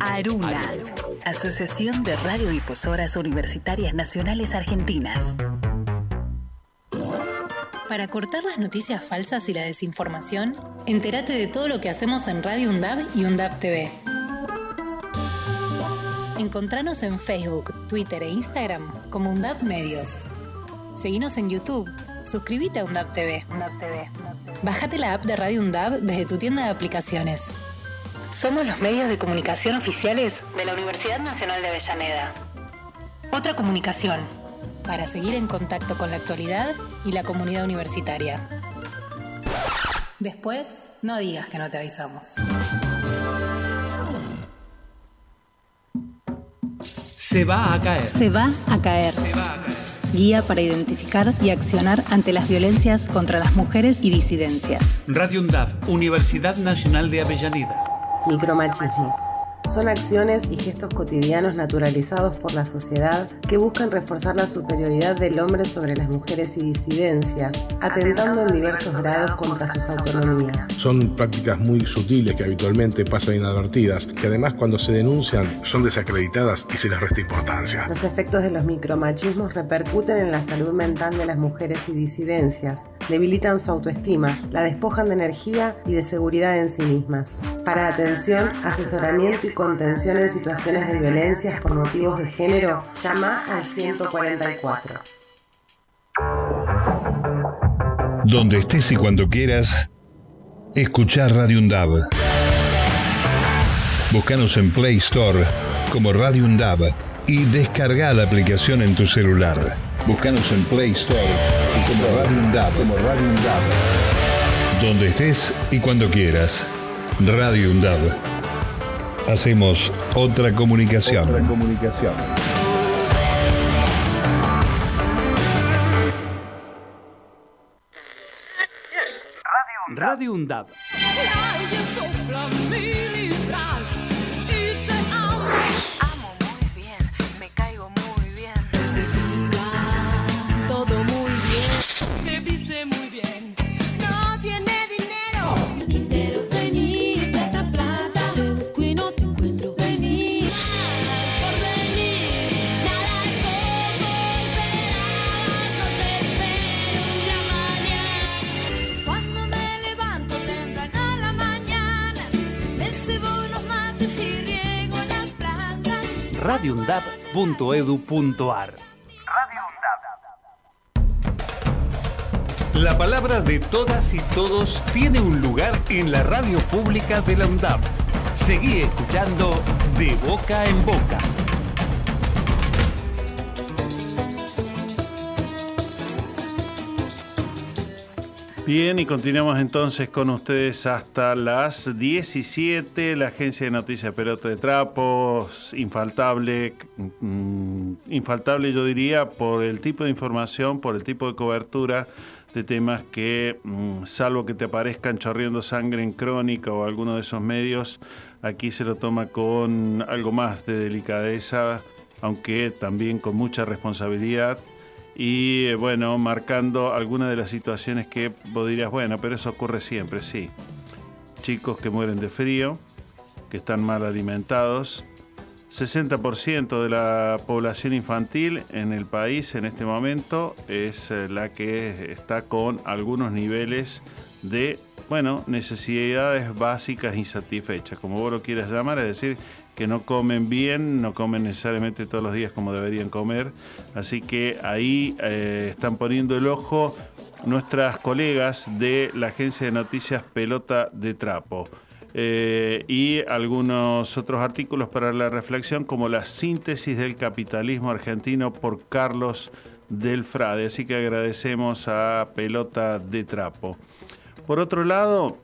Aruna, Asociación de Radiodifusoras Universitarias Nacionales Argentinas. Para cortar las noticias falsas y la desinformación, entérate de todo lo que hacemos en Radio UNDAB y UNDAB TV. Encontranos en Facebook, Twitter e Instagram como UNDAB Medios. Seguinos en YouTube. Suscríbete a UNDAB TV. Bájate la app de Radio UNDAB desde tu tienda de aplicaciones. Somos los medios de comunicación oficiales de la Universidad Nacional de Avellaneda. Otra comunicación, para seguir en contacto con la actualidad y la comunidad universitaria. Después, no digas que no te avisamos. Se va a caer. Se va a caer. Guía para identificar y accionar ante las violencias contra las mujeres y disidencias. Radio UNDAV, Universidad Nacional de Avellaneda. Micromachismos. Son acciones y gestos cotidianos naturalizados por la sociedad que buscan reforzar la superioridad del hombre sobre las mujeres y disidencias, atentando en diversos grados contra sus autonomías. Son prácticas muy sutiles que habitualmente pasan inadvertidas, que además cuando se denuncian son desacreditadas y se les resta importancia. Los efectos de los micromachismos repercuten en la salud mental de las mujeres y disidencias, debilitan su autoestima, la despojan de energía y de seguridad en sí mismas. Para atención, asesoramiento y contención en situaciones de violencias por motivos de género, llama al 144. Donde estés y cuando quieras, escuchar Radio UNDAB. Búscanos en Play Store como Radio UNDAB y descarga la aplicación en tu celular. Búscanos en Play Store como Radio UNDAB. Como Radio UNDAB. Donde estés y cuando quieras. Radio UNDAB. Hacemos otra comunicación. Otra comunicación. Radio UNDAB. Alguien sopla plantas. radioundab.edu.ar La palabra de todas y todos tiene un lugar en la radio pública de la UNDAB. Seguí escuchando De Boca en Boca. Bien, y continuamos entonces con ustedes hasta las 17. La agencia de noticias Pelota de Trapos, infaltable, mm, infaltable yo diría, por el tipo de información, por el tipo de cobertura de temas que, mm, salvo que te aparezcan chorreando sangre en crónica o alguno de esos medios, aquí se lo toma con algo más de delicadeza, aunque también con mucha responsabilidad y eh, bueno, marcando algunas de las situaciones que vos dirías, bueno, pero eso ocurre siempre, sí. Chicos que mueren de frío, que están mal alimentados. 60% de la población infantil en el país en este momento es eh, la que está con algunos niveles de, bueno, necesidades básicas insatisfechas, como vos lo quieras llamar, es decir, que no comen bien, no comen necesariamente todos los días como deberían comer. Así que ahí eh, están poniendo el ojo nuestras colegas de la agencia de noticias Pelota de Trapo. Eh, y algunos otros artículos para la reflexión como la síntesis del capitalismo argentino por Carlos del Frade. Así que agradecemos a Pelota de Trapo. Por otro lado,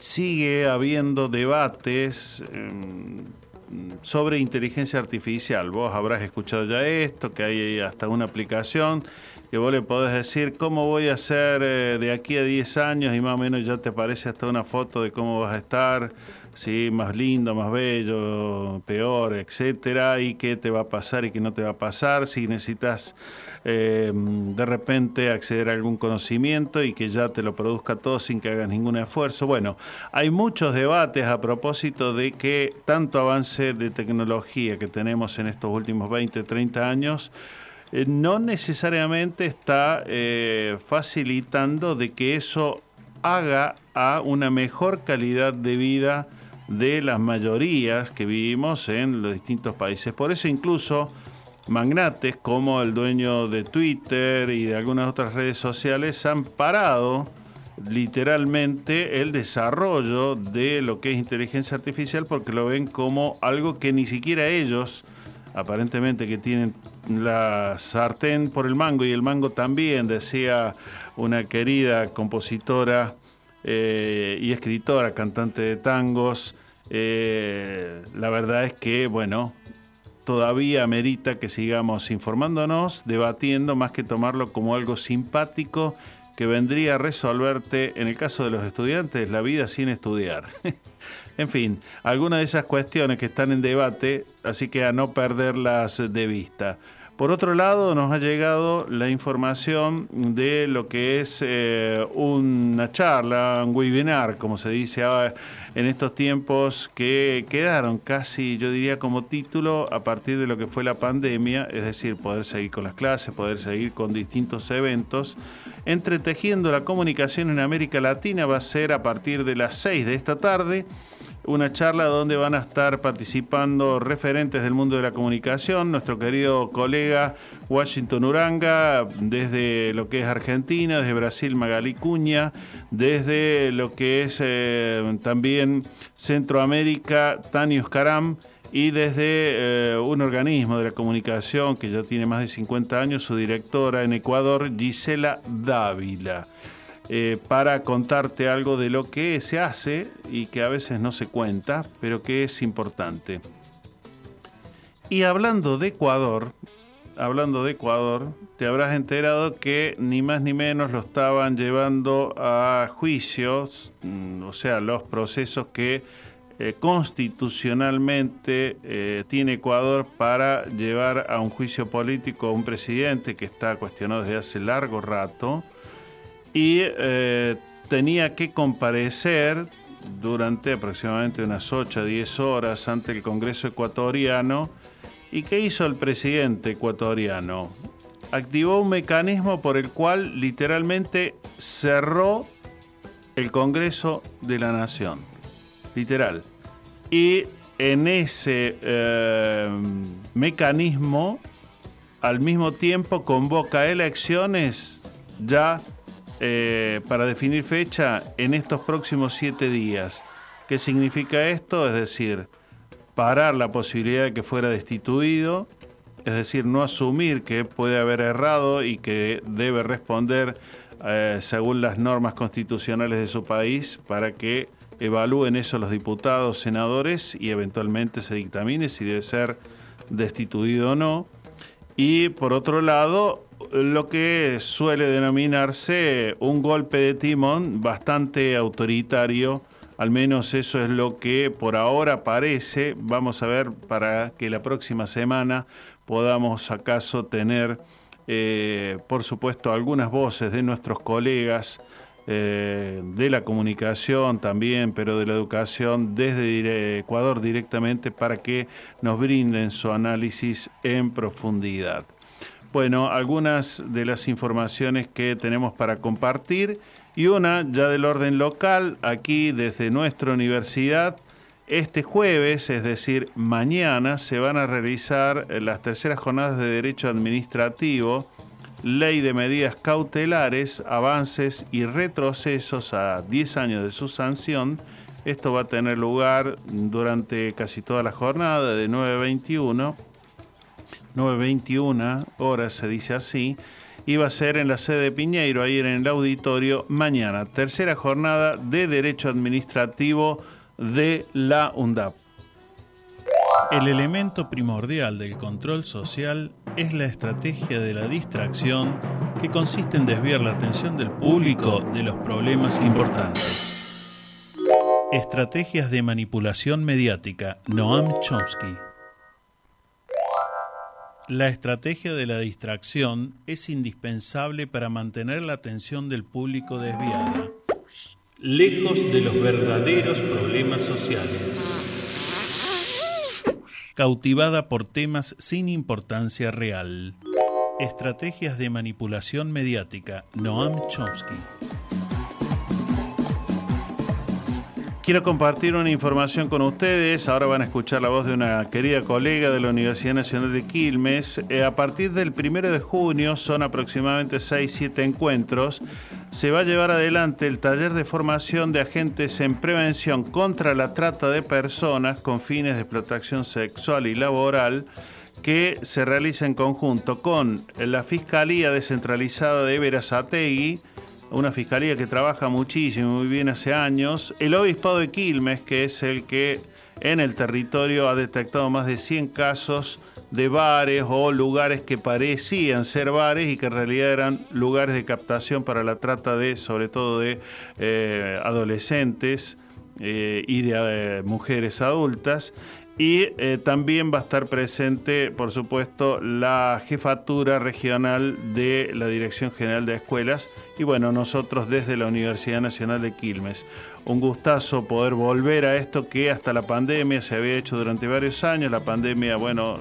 sigue habiendo debates em, sobre inteligencia artificial. Vos habrás escuchado ya esto, que hay hasta una aplicación que vos le podés decir cómo voy a hacer eh, de aquí a 10 años y más o menos ya te aparece hasta una foto de cómo vas a estar, ¿sí? más lindo, más bello, peor, etcétera, y qué te va a pasar y qué no te va a pasar, si necesitas eh, de repente acceder a algún conocimiento y que ya te lo produzca todo sin que hagas ningún esfuerzo. Bueno, hay muchos debates a propósito de que tanto avance de tecnología que tenemos en estos últimos 20, 30 años, eh, no necesariamente está eh, facilitando de que eso haga a una mejor calidad de vida de las mayorías que vivimos en los distintos países. Por eso incluso magnates como el dueño de Twitter y de algunas otras redes sociales han parado literalmente el desarrollo de lo que es inteligencia artificial porque lo ven como algo que ni siquiera ellos aparentemente que tienen la sartén por el mango y el mango también, decía una querida compositora eh, y escritora, cantante de tangos. Eh, la verdad es que, bueno, todavía merita que sigamos informándonos, debatiendo, más que tomarlo como algo simpático que vendría a resolverte, en el caso de los estudiantes, la vida sin estudiar. (laughs) En fin, algunas de esas cuestiones que están en debate, así que a no perderlas de vista. Por otro lado, nos ha llegado la información de lo que es eh, una charla, un webinar, como se dice ahora en estos tiempos, que quedaron casi, yo diría, como título a partir de lo que fue la pandemia, es decir, poder seguir con las clases, poder seguir con distintos eventos. Entretejiendo la comunicación en América Latina va a ser a partir de las 6 de esta tarde una charla donde van a estar participando referentes del mundo de la comunicación, nuestro querido colega Washington Uranga, desde lo que es Argentina, desde Brasil Magali Cuña, desde lo que es eh, también Centroamérica Tanius Caram y desde eh, un organismo de la comunicación que ya tiene más de 50 años, su directora en Ecuador, Gisela Dávila. Eh, para contarte algo de lo que se hace y que a veces no se cuenta, pero que es importante. Y hablando de Ecuador, hablando de Ecuador, te habrás enterado que ni más ni menos lo estaban llevando a juicios, mm, o sea, los procesos que eh, constitucionalmente eh, tiene Ecuador para llevar a un juicio político a un presidente que está cuestionado desde hace largo rato y eh, tenía que comparecer durante aproximadamente unas 8 a 10 horas ante el Congreso ecuatoriano. ¿Y qué hizo el presidente ecuatoriano? Activó un mecanismo por el cual literalmente cerró el Congreso de la Nación. Literal. Y en ese eh, mecanismo, al mismo tiempo, convoca elecciones ya eh, para definir fecha en estos próximos siete días. ¿Qué significa esto? Es decir, parar la posibilidad de que fuera destituido, es decir, no asumir que puede haber errado y que debe responder eh, según las normas constitucionales de su país para que evalúen eso los diputados, senadores y eventualmente se dictamine si debe ser destituido o no. Y por otro lado, lo que suele denominarse un golpe de timón bastante autoritario, al menos eso es lo que por ahora parece. Vamos a ver para que la próxima semana podamos acaso tener, eh, por supuesto, algunas voces de nuestros colegas eh, de la comunicación también, pero de la educación desde Ecuador directamente para que nos brinden su análisis en profundidad. Bueno, algunas de las informaciones que tenemos para compartir y una ya del orden local, aquí desde nuestra universidad. Este jueves, es decir, mañana, se van a realizar las terceras jornadas de Derecho Administrativo ley de medidas cautelares, avances y retrocesos a 10 años de su sanción. Esto va a tener lugar durante casi toda la jornada de 9.21. 9.21 horas se dice así. Y va a ser en la sede de Piñeiro, ahí en el auditorio, mañana. Tercera jornada de Derecho Administrativo de la UNDAP. El elemento primordial del control social es la estrategia de la distracción que consiste en desviar la atención del público de los problemas importantes. Estrategias de manipulación mediática, Noam Chomsky. La estrategia de la distracción es indispensable para mantener la atención del público desviada, lejos de los verdaderos problemas sociales cautivada por temas sin importancia real. Estrategias de manipulación mediática, Noam Chomsky. Quiero compartir una información con ustedes. Ahora van a escuchar la voz de una querida colega de la Universidad Nacional de Quilmes. Eh, a partir del primero de junio son aproximadamente 6-7 encuentros se va a llevar adelante el taller de formación de agentes en prevención contra la trata de personas con fines de explotación sexual y laboral que se realiza en conjunto con la Fiscalía Descentralizada de Verazategui, una fiscalía que trabaja muchísimo, muy bien hace años, el Obispado de Quilmes, que es el que en el territorio ha detectado más de 100 casos de bares o lugares que parecían ser bares y que en realidad eran lugares de captación para la trata de, sobre todo de eh, adolescentes eh, y de eh, mujeres adultas. Y también va a estar presente, por supuesto, la jefatura regional de la Dirección General de Escuelas y bueno, nosotros desde la Universidad Nacional de Quilmes un gustazo poder volver a esto que hasta la pandemia se había hecho durante varios años. La pandemia, bueno,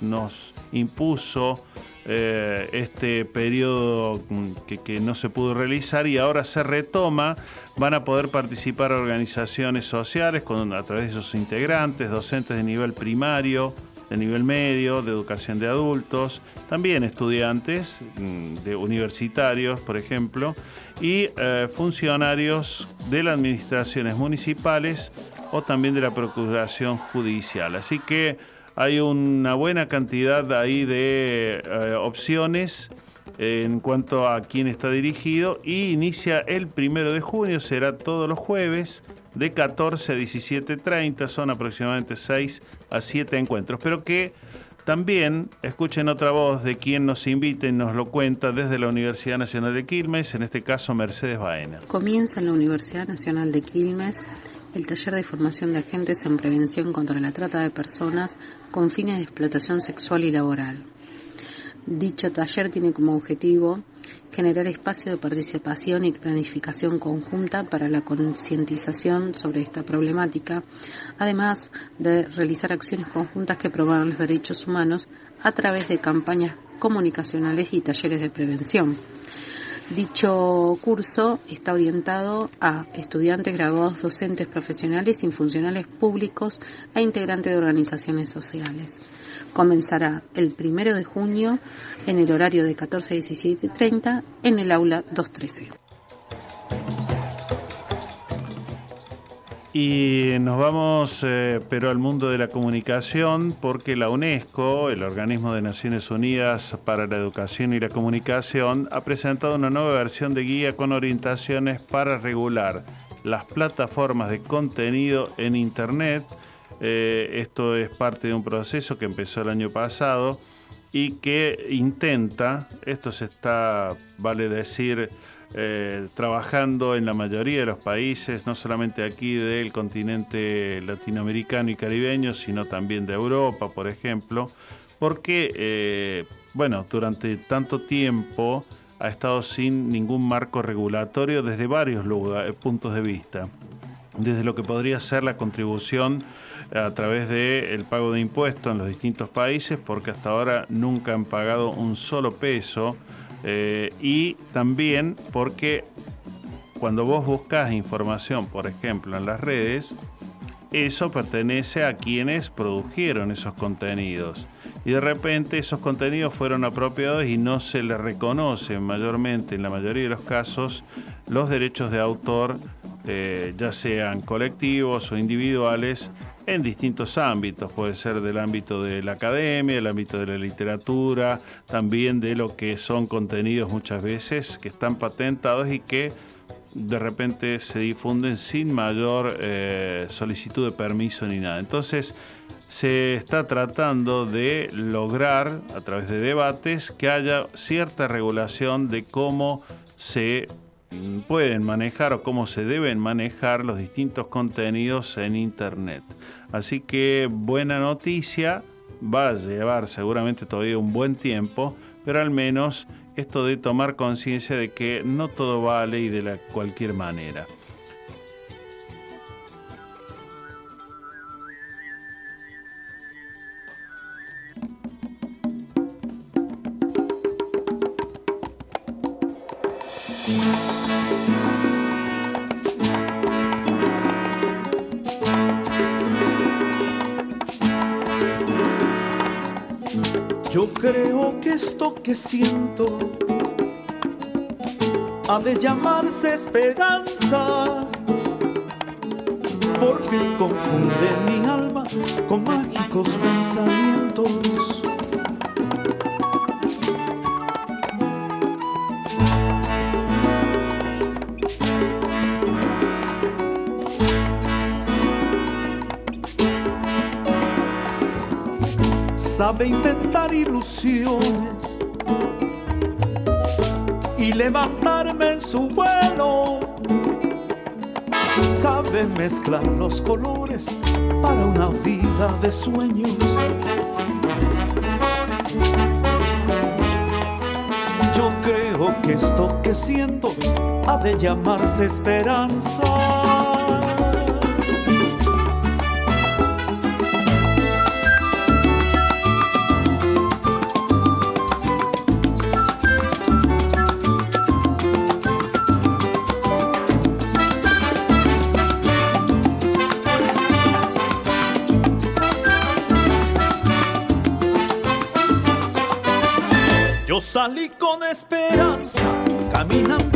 nos, impuso eh, este periodo que, no se pudo realizar y ahora se retoma. Van a poder participar organizaciones sociales con, a través de sus integrantes, docentes de nivel primario, de nivel medio, de educación de adultos, también estudiantes mm, de universitarios, por ejemplo, y eh, funcionarios de las administraciones municipales o también de la Procuración Judicial. Así que hay una buena cantidad ahí de eh, opciones en cuanto a quién está dirigido y inicia el primero de junio, será todos los jueves de 14 a 17.30, son aproximadamente 6 a 7 encuentros, pero que También escuchen otra voz de quien nos invita y nos lo cuenta desde la Universidad Nacional de Quilmes, en este caso Mercedes Baena. Comienza en la Universidad Nacional de Quilmes el taller de formación de agentes en prevención contra la trata de personas con fines de explotación sexual y laboral. Dicho taller tiene como objetivo generar espacio de participación y planificación conjunta para la concientización sobre esta problemática, además de realizar acciones conjuntas que promuevan los derechos humanos a través de campañas comunicacionales y talleres de prevención. Dicho curso está orientado a estudiantes, graduados, docentes, profesionales y funcionales públicos e integrantes de organizaciones sociales. Comenzará el primero de junio en el horario de 14 a 17.30 en el aula 213. Y nos vamos, eh, pero al mundo de la comunicación, porque la UNESCO, el Organismo de Naciones Unidas para la Educación y la Comunicación, ha presentado una nueva versión de guía con orientaciones para regular las plataformas de contenido en Internet. Eh, esto es parte de un proceso que empezó el año pasado y que intenta, esto se está, vale decir, eh, trabajando en la mayoría de los países, no solamente aquí del continente latinoamericano y caribeño, sino también de Europa, por ejemplo, porque, eh, bueno, durante tanto tiempo ha estado sin ningún marco regulatorio desde varios puntos de vista. Desde lo que podría ser la contribución a través del pago de impuestos en los distintos países, porque hasta ahora nunca han pagado un solo peso eh, y también porque cuando vos buscas información, por ejemplo, en las redes, eso pertenece a quienes produjeron esos contenidos. Y de repente esos contenidos fueron apropiados y no se le reconocen mayormente, en la mayoría de los casos, los derechos de autor, eh, ya sean colectivos o individuales, en distintos ámbitos, puede ser del ámbito de la academia, del ámbito de la literatura, también de lo que son contenidos muchas veces que están patentados y que de repente se difunden sin mayor eh, solicitud de permiso ni nada. Entonces se está tratando de lograr a través de debates que haya cierta regulación de cómo se pueden manejar o cómo se deben manejar los distintos contenidos en Internet. Así que buena noticia, va a llevar seguramente todavía un buen tiempo, pero al menos esto de tomar conciencia de que no todo vale y de la cualquier manera. Esto que siento ha de llamarse esperanza, porque confunde mi alma con mágicos pensamientos. sabe inventar ilusiones levantarme en su vuelo. Sabe mezclar los colores para una vida de sueños. Yo creo que esto que siento ha de llamarse esperanza. Salí con esperanza, caminando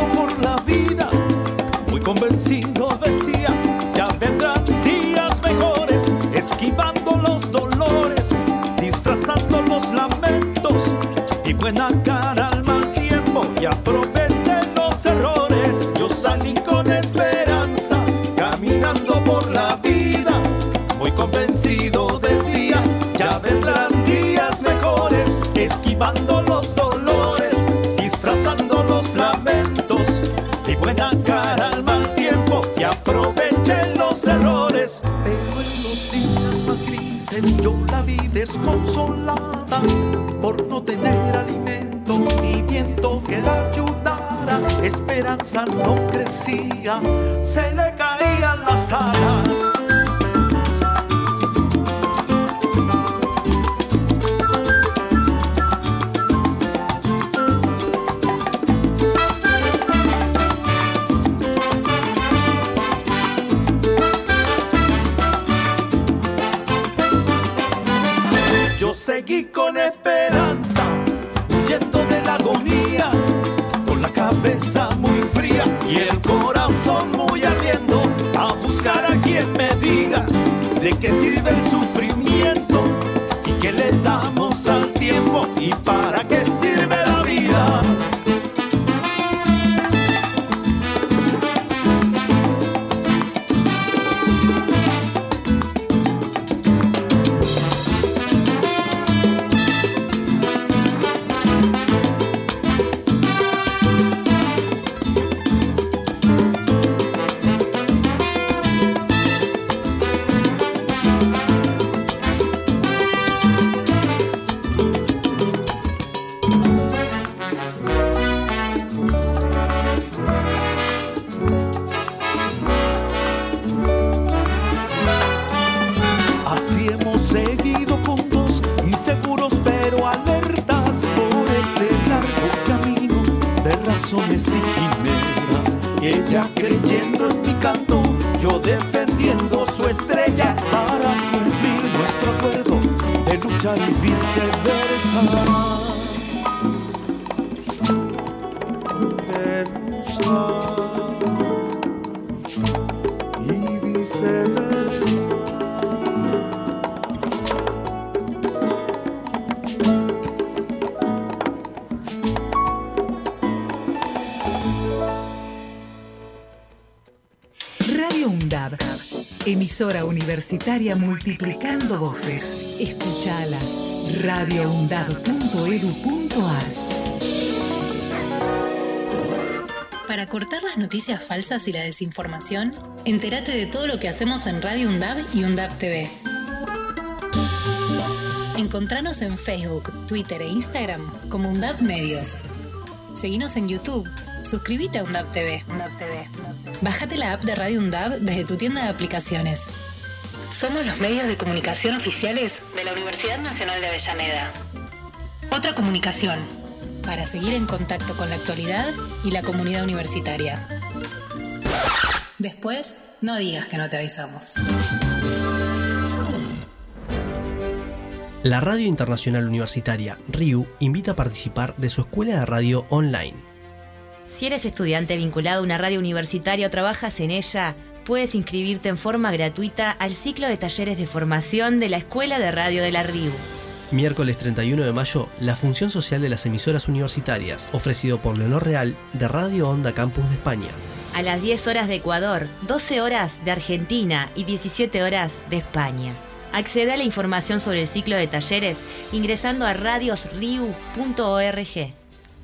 seguido juntos, inseguros pero alertas por este largo camino de razones y quimeras. Ella creyendo en mi canto, yo defendiendo su estrella para cumplir nuestro acuerdo de luchar y viceversa. Multiplicando voces. Escuchalas. radioundab.edu.ar Para cortar las noticias falsas y la desinformación, entérate de todo lo que hacemos en Radio UNDAB y UNDAB TV. Encontranos en Facebook, Twitter e Instagram como UNDAB Medios. Seguinos en YouTube. Suscríbete a UNDAB TV. Bájate la app de Radio UNDAB desde tu tienda de aplicaciones. Somos los medios de comunicación oficiales de la Universidad Nacional de Avellaneda. Otra comunicación, para seguir en contacto con la actualidad y la comunidad universitaria. Después, no digas que no te avisamos. La Radio Internacional Universitaria, RIU, invita a participar de su escuela de radio online. Si eres estudiante vinculado a una radio universitaria o trabajas en ella, puedes inscribirte en forma gratuita al ciclo de talleres de formación de la Escuela de Radio de la RIU. Miércoles 31 de mayo, la función social de las emisoras universitarias, ofrecido por Leonor Real de Radio Onda Campus de España. A las 10 horas de Ecuador, 12 horas de Argentina y 17 horas de España. Accede a la información sobre el ciclo de talleres ingresando a radiosriu.org.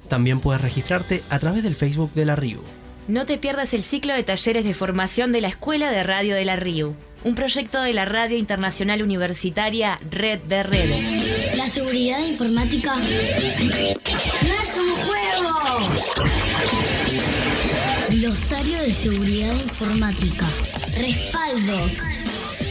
También puedes registrarte a través del Facebook de la RIU. No te pierdas el ciclo de talleres de formación de la Escuela de Radio de la RIU, un proyecto de la Radio Internacional Universitaria Red de Redes. La seguridad informática no es un juego. Glosario de seguridad informática. Respaldos.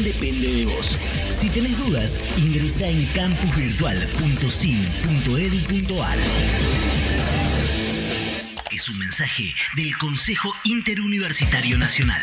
depende de vos. Si tenés dudas, ingresa en campusvirtual.sim.edu.ar. Es un mensaje del Consejo Interuniversitario Nacional.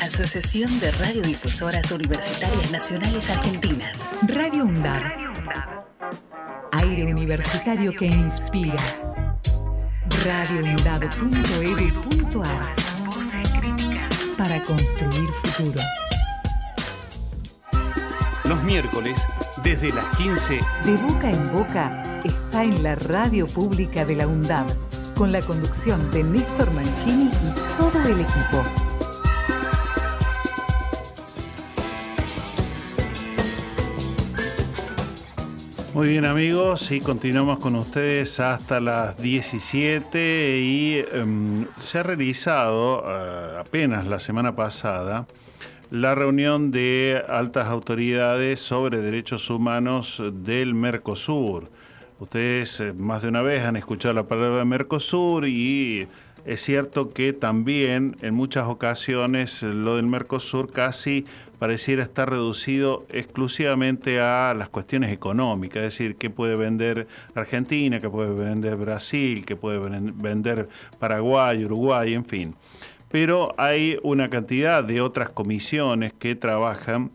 Asociación de Radiodifusoras Universitarias Nacionales Argentinas. Radio UNDAB. Aire universitario que inspira. radioundab.edu.ar Para construir futuro. Los miércoles, desde las 15. De boca en boca está en la radio pública de la UNDAB, con la conducción de Néstor Mancini y todo el equipo. Muy bien amigos, y continuamos con ustedes hasta las 17 y em, se ha realizado eh, apenas la semana pasada la reunión de altas autoridades sobre derechos humanos del Mercosur. Ustedes eh, más de una vez han escuchado la palabra Mercosur y es cierto que también en muchas ocasiones lo del Mercosur casi pareciera estar reducido exclusivamente a las cuestiones económicas, es decir, qué puede vender Argentina, qué puede vender Brasil, qué puede vender Paraguay, Uruguay, en fin. Pero hay una cantidad de otras comisiones que trabajan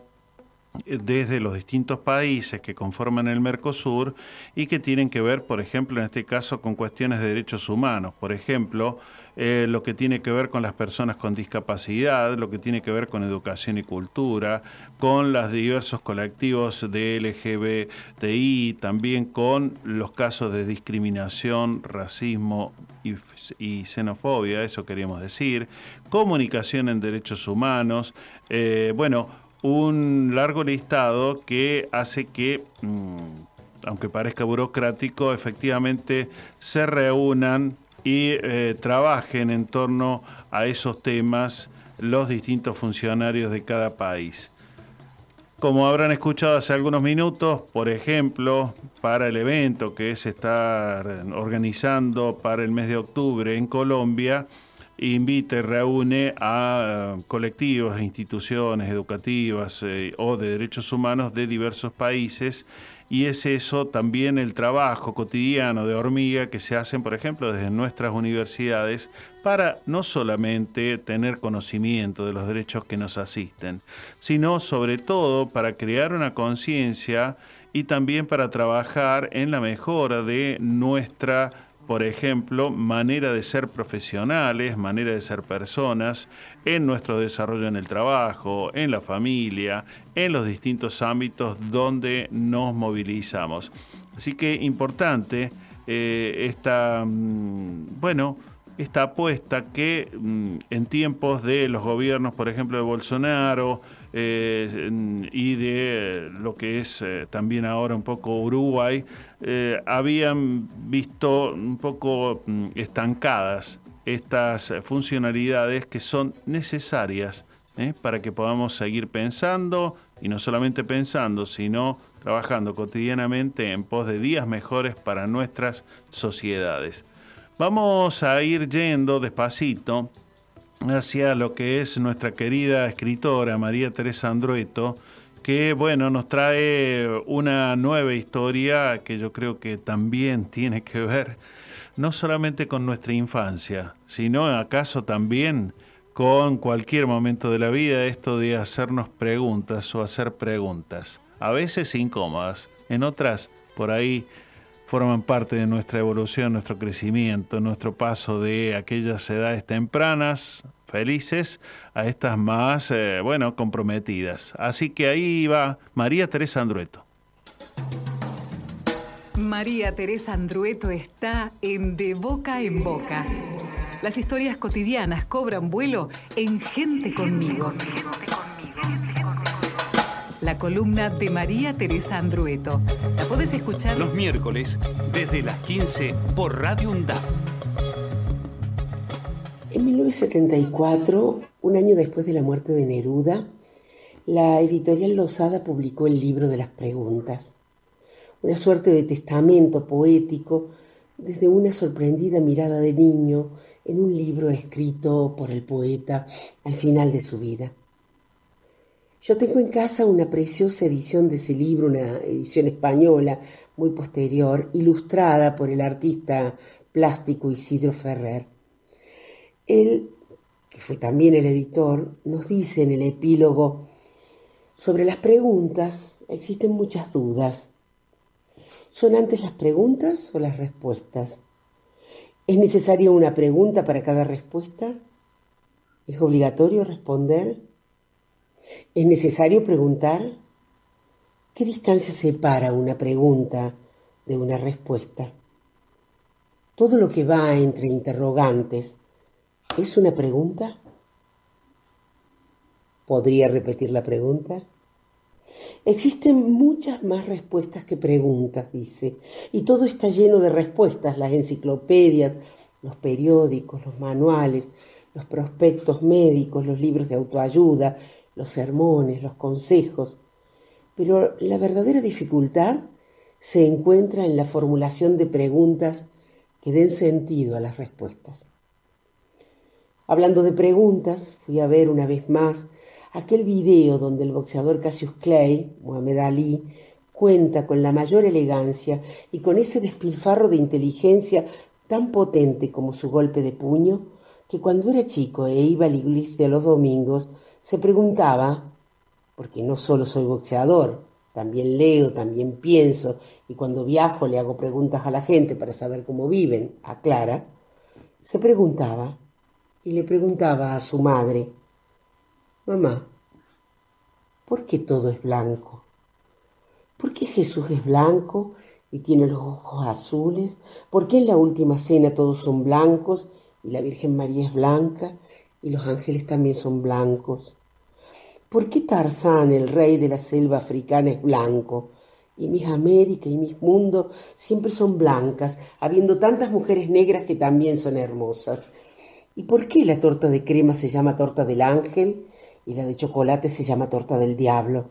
desde los distintos países que conforman el Mercosur y que tienen que ver, por ejemplo, en este caso, con cuestiones de derechos humanos. Por ejemplo, eh, lo que tiene que ver con las personas con discapacidad, lo que tiene que ver con educación y cultura, con los diversos colectivos de LGBTI, también con los casos de discriminación, racismo y, xenofobia, eso queríamos decir, comunicación en derechos humanos, eh, bueno, un largo listado que hace que, mm, aunque parezca burocrático, efectivamente se reúnan y eh, trabajen en torno a esos temas los distintos funcionarios de cada país. Como habrán escuchado hace algunos minutos, por ejemplo, para el evento que se está organizando para el mes de octubre en Colombia, invita y reúne a eh, colectivos e instituciones educativas eh, o de derechos humanos de diversos países y es eso también el trabajo cotidiano de hormiga que se hacen, por ejemplo, desde nuestras universidades para no solamente tener conocimiento de los derechos que nos asisten, sino sobre todo para crear una conciencia y también para trabajar en la mejora de nuestra por ejemplo, manera de ser profesionales, manera de ser personas, en nuestro desarrollo en el trabajo, en la familia, en los distintos ámbitos donde nos movilizamos. Así que importante eh, esta, mm, bueno, esta apuesta que mm, en tiempos de los gobiernos, por ejemplo, de Bolsonaro, eh, y de lo que es eh, también ahora un poco Uruguay, eh, habían visto un poco mm, estancadas estas funcionalidades que son necesarias para que podamos seguir pensando y no solamente pensando, sino trabajando cotidianamente en pos de días mejores para nuestras sociedades. Vamos a ir yendo despacito hacia lo que es nuestra querida escritora María Teresa Andrueto, que bueno, nos trae una nueva historia que yo creo que también tiene que ver no solamente con nuestra infancia, sino acaso también con cualquier momento de la vida, esto de hacernos preguntas o hacer preguntas, a veces incómodas, en otras por ahí forman parte de nuestra evolución, nuestro crecimiento, nuestro paso de aquellas edades tempranas, felices, a estas más, eh, bueno, comprometidas. Así que ahí va María Teresa Andrueto. María Teresa Andrueto está en De Boca en Boca. Las historias cotidianas cobran vuelo en Gente conmigo la columna de María Teresa Andrueto. La puedes escuchar los miércoles desde las 15 por Radio UNDAP. En 1974 Un año después de la muerte de Neruda, la editorial Losada publicó el libro de las preguntas, una suerte de testamento poético desde una sorprendida mirada de niño en un libro escrito por el poeta al final de su vida. Yo tengo en casa una preciosa edición de ese libro, una edición española muy posterior, ilustrada por el artista plástico Isidro Ferrer. Él, que fue también el editor, nos dice en el epílogo, sobre las preguntas existen muchas dudas. ¿Son antes las preguntas o las respuestas? ¿Es necesaria una pregunta para cada respuesta? ¿Es obligatorio responder? ¿Es necesario preguntar? ¿Qué distancia separa una pregunta de una respuesta? Todo lo que va entre interrogantes es una pregunta. ¿Podría repetir la pregunta? Existen muchas más respuestas que preguntas, dice, y todo está lleno de respuestas, las enciclopedias, los periódicos, los manuales, los prospectos médicos, los libros de autoayuda, los sermones, los consejos. Pero la verdadera dificultad se encuentra en la formulación de preguntas que den sentido a las respuestas. Hablando de preguntas, fui a ver una vez más aquel video donde el boxeador Cassius Clay, Muhammad Ali, cuenta con la mayor elegancia y con ese despilfarro de inteligencia tan potente como su golpe de puño, que cuando era chico e iba a la iglesia los domingos, se preguntaba, porque no solo soy boxeador, también leo, también pienso, y cuando viajo le hago preguntas a la gente para saber cómo viven, aclara, se preguntaba, y le preguntaba a su madre, Mamá, ¿por qué todo es blanco? ¿Por qué Jesús es blanco y tiene los ojos azules? ¿Por qué en la última cena todos son blancos y la Virgen María es blanca y los ángeles también son blancos? ¿Por qué Tarzán, el rey de la selva africana, es blanco? Y mis América y mis mundos siempre son blancas, habiendo tantas mujeres negras que también son hermosas. ¿Y por qué la torta de crema se llama torta del ángel y la de chocolate se llama torta del diablo?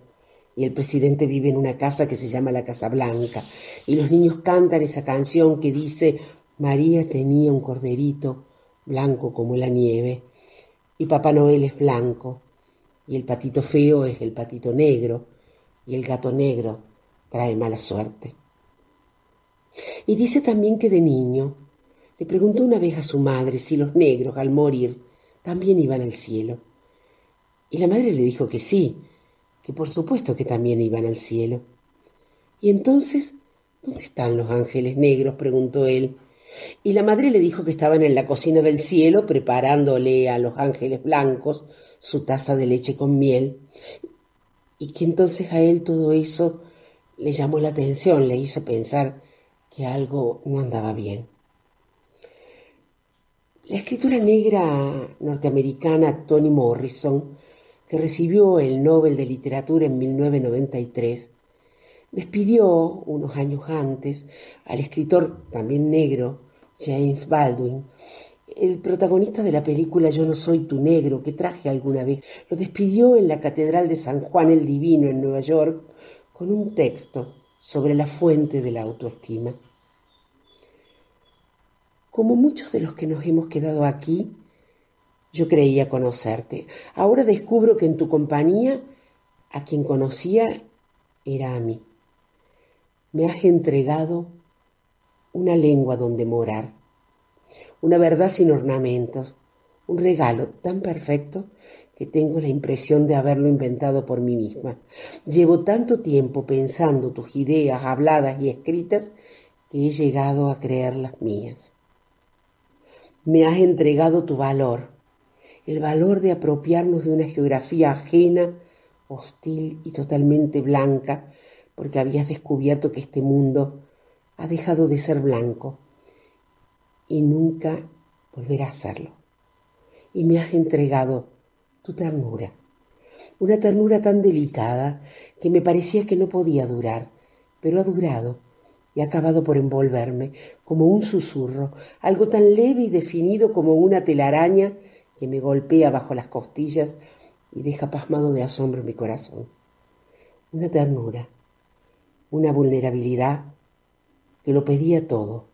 Y el presidente vive en una casa que se llama la Casa Blanca. Y los niños cantan esa canción que dice, María tenía un corderito blanco como la nieve. Y Papá Noel es blanco. Y el patito feo es el patito negro. Y el gato negro trae mala suerte. Y dice también que de niño le preguntó una vez a su madre si los negros al morir también iban al cielo. Y la madre le dijo que sí, que por supuesto que también iban al cielo. Y entonces, ¿dónde están los ángeles negros? preguntó él. Y la madre le dijo que estaban en la cocina del cielo preparándole a los ángeles blancos su taza de leche con miel. Y que entonces a él todo eso le llamó la atención, le hizo pensar que algo no andaba bien. La escritora negra norteamericana Toni Morrison, que recibió el Nobel de Literatura en 1993, despidió unos años antes al escritor también negro James Baldwin, el protagonista de la película Yo no soy tu negro que traje alguna vez. Lo despidió en la Catedral de San Juan el Divino en Nueva York con un texto sobre la fuente de la autoestima. Como muchos de los que nos hemos quedado aquí, yo creía conocerte. Ahora descubro que en tu compañía a quien conocía era a mí. Me has entregado una lengua donde morar, una verdad sin ornamentos, un regalo tan perfecto que tengo la impresión de haberlo inventado por mí misma. Llevo tanto tiempo pensando tus ideas habladas y escritas que he llegado a creerlas mías. Me has entregado tu valor, el valor de apropiarnos de una geografía ajena, hostil y totalmente blanca, porque habías descubierto que este mundo ha dejado de ser blanco y nunca volverá a serlo. Y me has entregado tu ternura, una ternura tan delicada que me parecía que no podía durar, pero ha durado y ha acabado por envolverme como un susurro, algo tan leve y definido como una telaraña que me golpea bajo las costillas y deja pasmado de asombro mi corazón. Una ternura, una vulnerabilidad que lo pedía todo,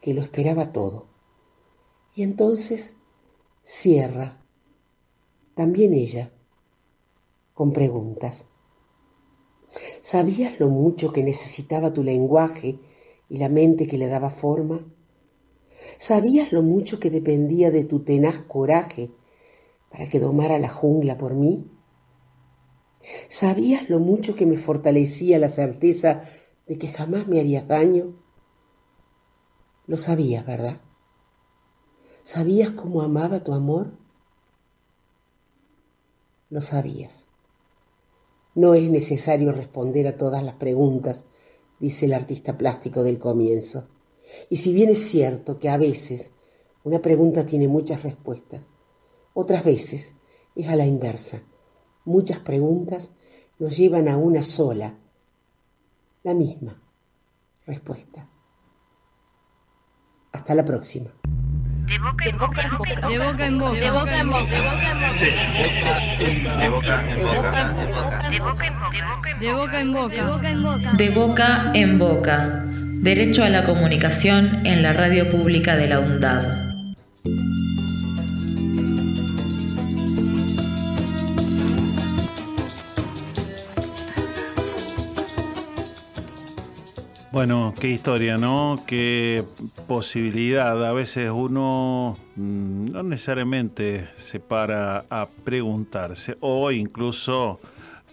que lo esperaba todo. Y entonces cierra, también ella, con preguntas. ¿Sabías lo mucho que necesitaba tu lenguaje y la mente que le daba forma? ¿Sabías lo mucho que dependía de tu tenaz coraje para que domara la jungla por mí? ¿Sabías lo mucho que me fortalecía la certeza de que jamás me harías daño? Lo sabías, ¿verdad? ¿Sabías cómo amaba tu amor? Lo sabías. No es necesario responder a todas las preguntas, dice el artista plástico del comienzo. Y si bien es cierto que a veces una pregunta tiene muchas respuestas, otras veces es a la inversa. Muchas preguntas nos llevan a una sola, la misma respuesta. Hasta la próxima. De boca en boca, de boca en boca, de boca en boca, de boca en boca, De boca en boca. de boca en boca, de boca en boca, de boca en boca. De boca en boca. Derecho a la comunicación en la radio pública de la UNDAV. Bueno, qué historia, ¿no? Qué posibilidad. A veces uno mm, no necesariamente se para a preguntarse, o incluso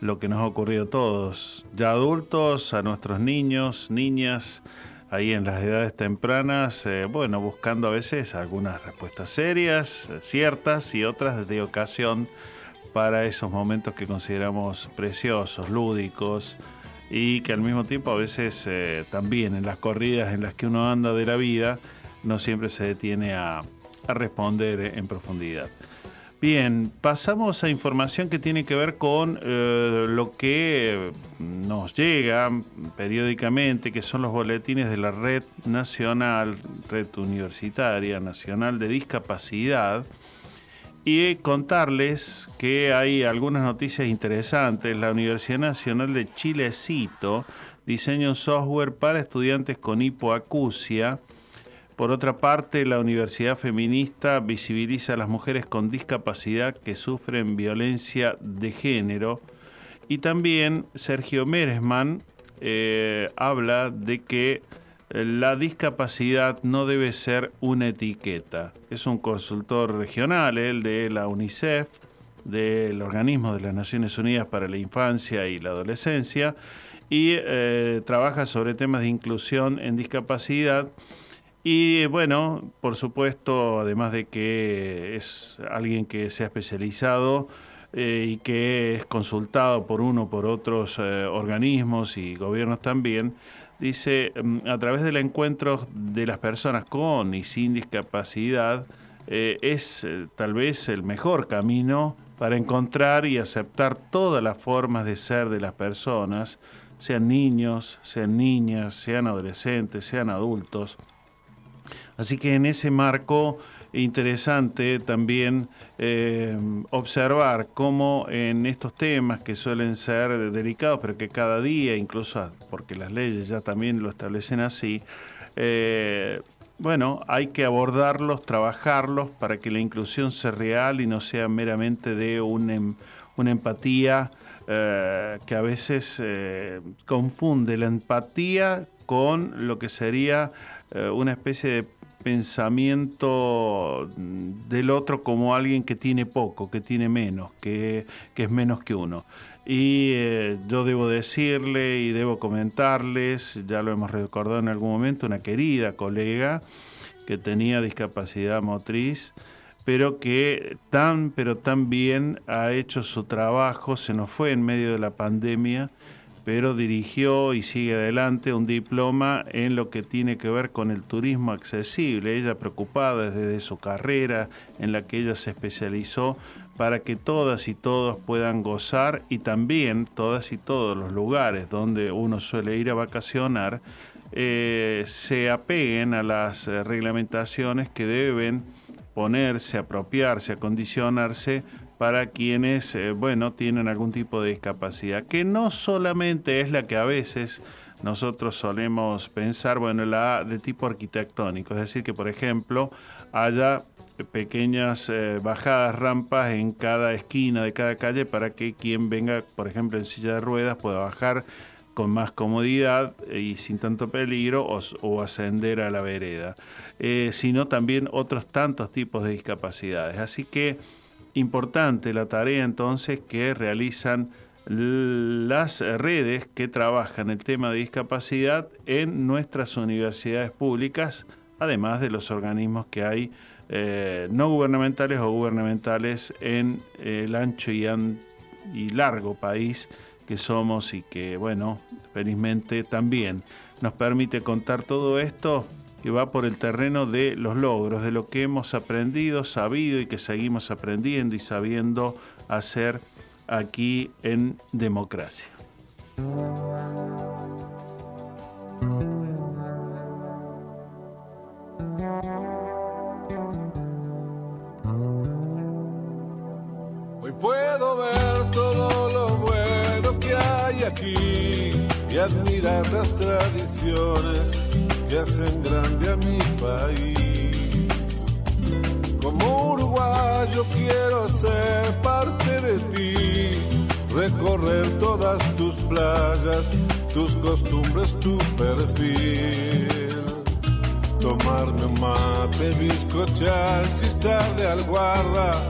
lo que nos ha ocurrido a todos, ya adultos, a nuestros niños, niñas, ahí en las edades tempranas, eh, bueno, buscando a veces algunas respuestas serias, ciertas y otras de ocasión para esos momentos que consideramos preciosos, lúdicos y que al mismo tiempo a veces eh, también en las corridas en las que uno anda de la vida no siempre se detiene a, responder en profundidad. Bien, pasamos a información que tiene que ver con eh, lo que nos llega periódicamente, que son los boletines de la Red Nacional, Red Universitaria Nacional de Discapacidad, y contarles que hay algunas noticias interesantes. La Universidad Nacional de Chilecito diseña un software para estudiantes con hipoacusia. Por otra parte, la Universidad Feminista visibiliza a las mujeres con discapacidad que sufren violencia de género. Y también Sergio Meresman eh, habla de que la discapacidad no debe ser una etiqueta. Es un consultor regional, el de la UNICEF, del Organismo de las Naciones Unidas para la Infancia y la Adolescencia, y eh, trabaja sobre temas de inclusión en discapacidad. Y bueno, por supuesto, además de que es alguien que se ha especializado eh, y que es consultado por uno por otros eh, organismos y gobiernos también, dice, mm, a través del encuentro de las personas con y sin discapacidad, eh, es eh, tal vez el mejor camino para encontrar y aceptar todas las formas de ser de las personas, sean niños, sean niñas, sean adolescentes, sean adultos. Así que en ese marco interesante también eh, observar cómo en estos temas que suelen ser delicados, pero que cada día, incluso porque las leyes ya también lo establecen así, eh, bueno, hay que abordarlos, trabajarlos para que la inclusión sea real y no sea meramente de em, una empatía eh, que a veces confunde la empatía con lo que sería una especie de pensamiento del otro como alguien que tiene poco, que tiene menos, que, es menos que uno. Y eh, yo debo decirle y debo comentarles, ya lo hemos recordado en algún momento, una querida colega que tenía discapacidad motriz, pero que tan, pero tan bien ha hecho su trabajo, se nos fue en medio de la pandemia pero dirigió y sigue adelante un diploma en lo que tiene que ver con el turismo accesible. Ella preocupada desde su carrera en la que ella se especializó para que todas y todos puedan gozar y también todas y todos los lugares donde uno suele ir a vacacionar eh, se apeguen a las eh, reglamentaciones que deben ponerse, apropiarse, acondicionarse para quienes, eh, bueno, tienen algún tipo de discapacidad, que no solamente es la que a veces nosotros solemos pensar, bueno, la de tipo arquitectónico, es decir, que por ejemplo haya pequeñas eh, bajadas, rampas en cada esquina de cada calle para que quien venga, por ejemplo, en silla de ruedas pueda bajar con más comodidad y sin tanto peligro o, ascender a la vereda, eh, sino también otros tantos tipos de discapacidades. Así que importante la tarea entonces que realizan las redes que trabajan el tema de discapacidad en nuestras universidades públicas, además de los organismos que hay eh, no gubernamentales o gubernamentales en el ancho y largo país que somos y que, bueno, felizmente también. Nos permite contar todo esto que va por el terreno de los logros, de lo que hemos aprendido, sabido y que seguimos aprendiendo y sabiendo hacer aquí en democracia. Hoy puedo ver todo lo bueno que hay aquí y admirar las tradiciones que hacen grande a mi país. Como uruguayo quiero ser parte de ti, recorrer todas tus playas, tus costumbres, tu perfil. Tomarme un mate, bizcochar, chistarle al guarda,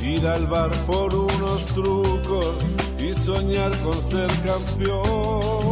ir al bar por unos trucos y soñar con ser campeón.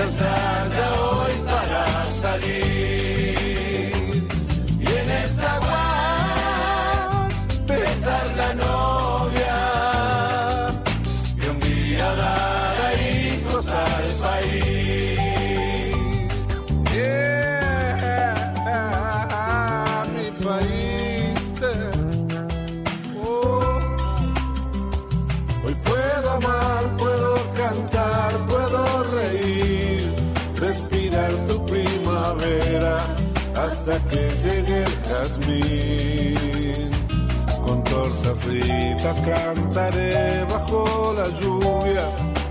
La murga Con tortas fritas cantaré bajo la lluvia,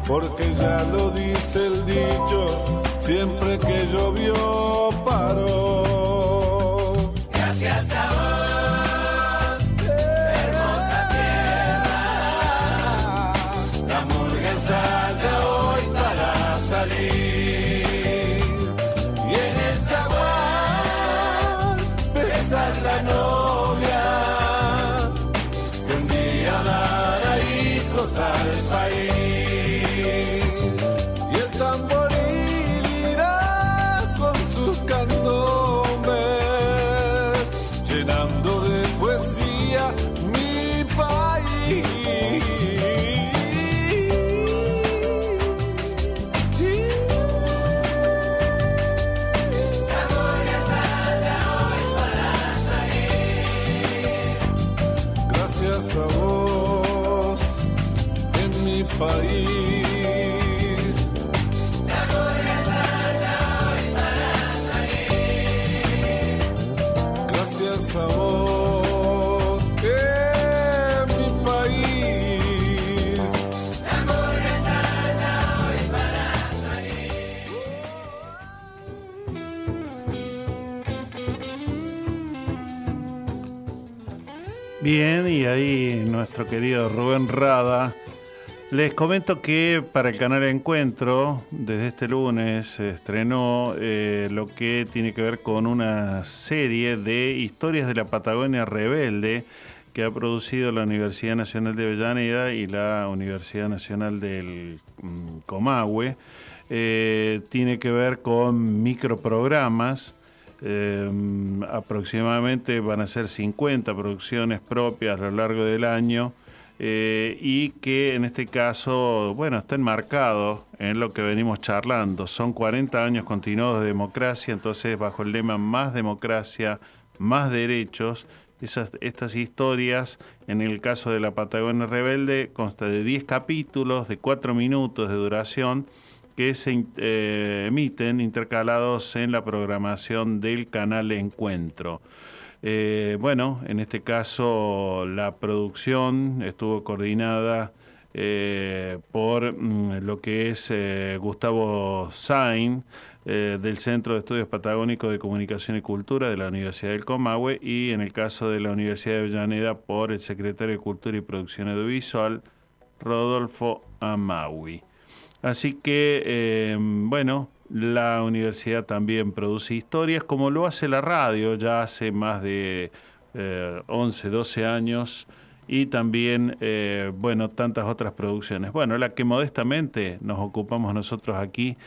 porque ya lo dice el dicho, siempre que llovió paró. Bien, y ahí nuestro querido Rubén Rada. Les comento que para el canal Encuentro, desde este lunes se estrenó eh, lo que tiene que ver con una serie de historias de la Patagonia Rebelde que ha producido la Universidad Nacional de Avellaneda y la Universidad Nacional del mm, Comahue. Eh, tiene que ver con microprogramas eh, aproximadamente van a ser 50 producciones propias a lo largo del año eh, y que en este caso, bueno, está enmarcado en lo que venimos charlando. Son 40 años continuados de democracia, entonces bajo el lema más democracia, más derechos, esas, estas historias, en el caso de la Patagonia Rebelde, consta de 10 capítulos de 4 minutos de duración que se eh, emiten intercalados en la programación del canal Encuentro. Eh, bueno, en este caso la producción estuvo coordinada eh, por mm, lo que es Gustavo Sain, del Centro de Estudios Patagónicos de Comunicación y Cultura de la Universidad del Comahue y en el caso de la Universidad de Avellaneda por el secretario de Cultura y Producción Audiovisual, Rodolfo Amaui. Así que, eh, bueno, la universidad también produce historias, como lo hace la radio ya hace más de 11, 12 años, y también, eh, bueno, tantas otras producciones. Bueno, la que modestamente nos ocupamos nosotros aquí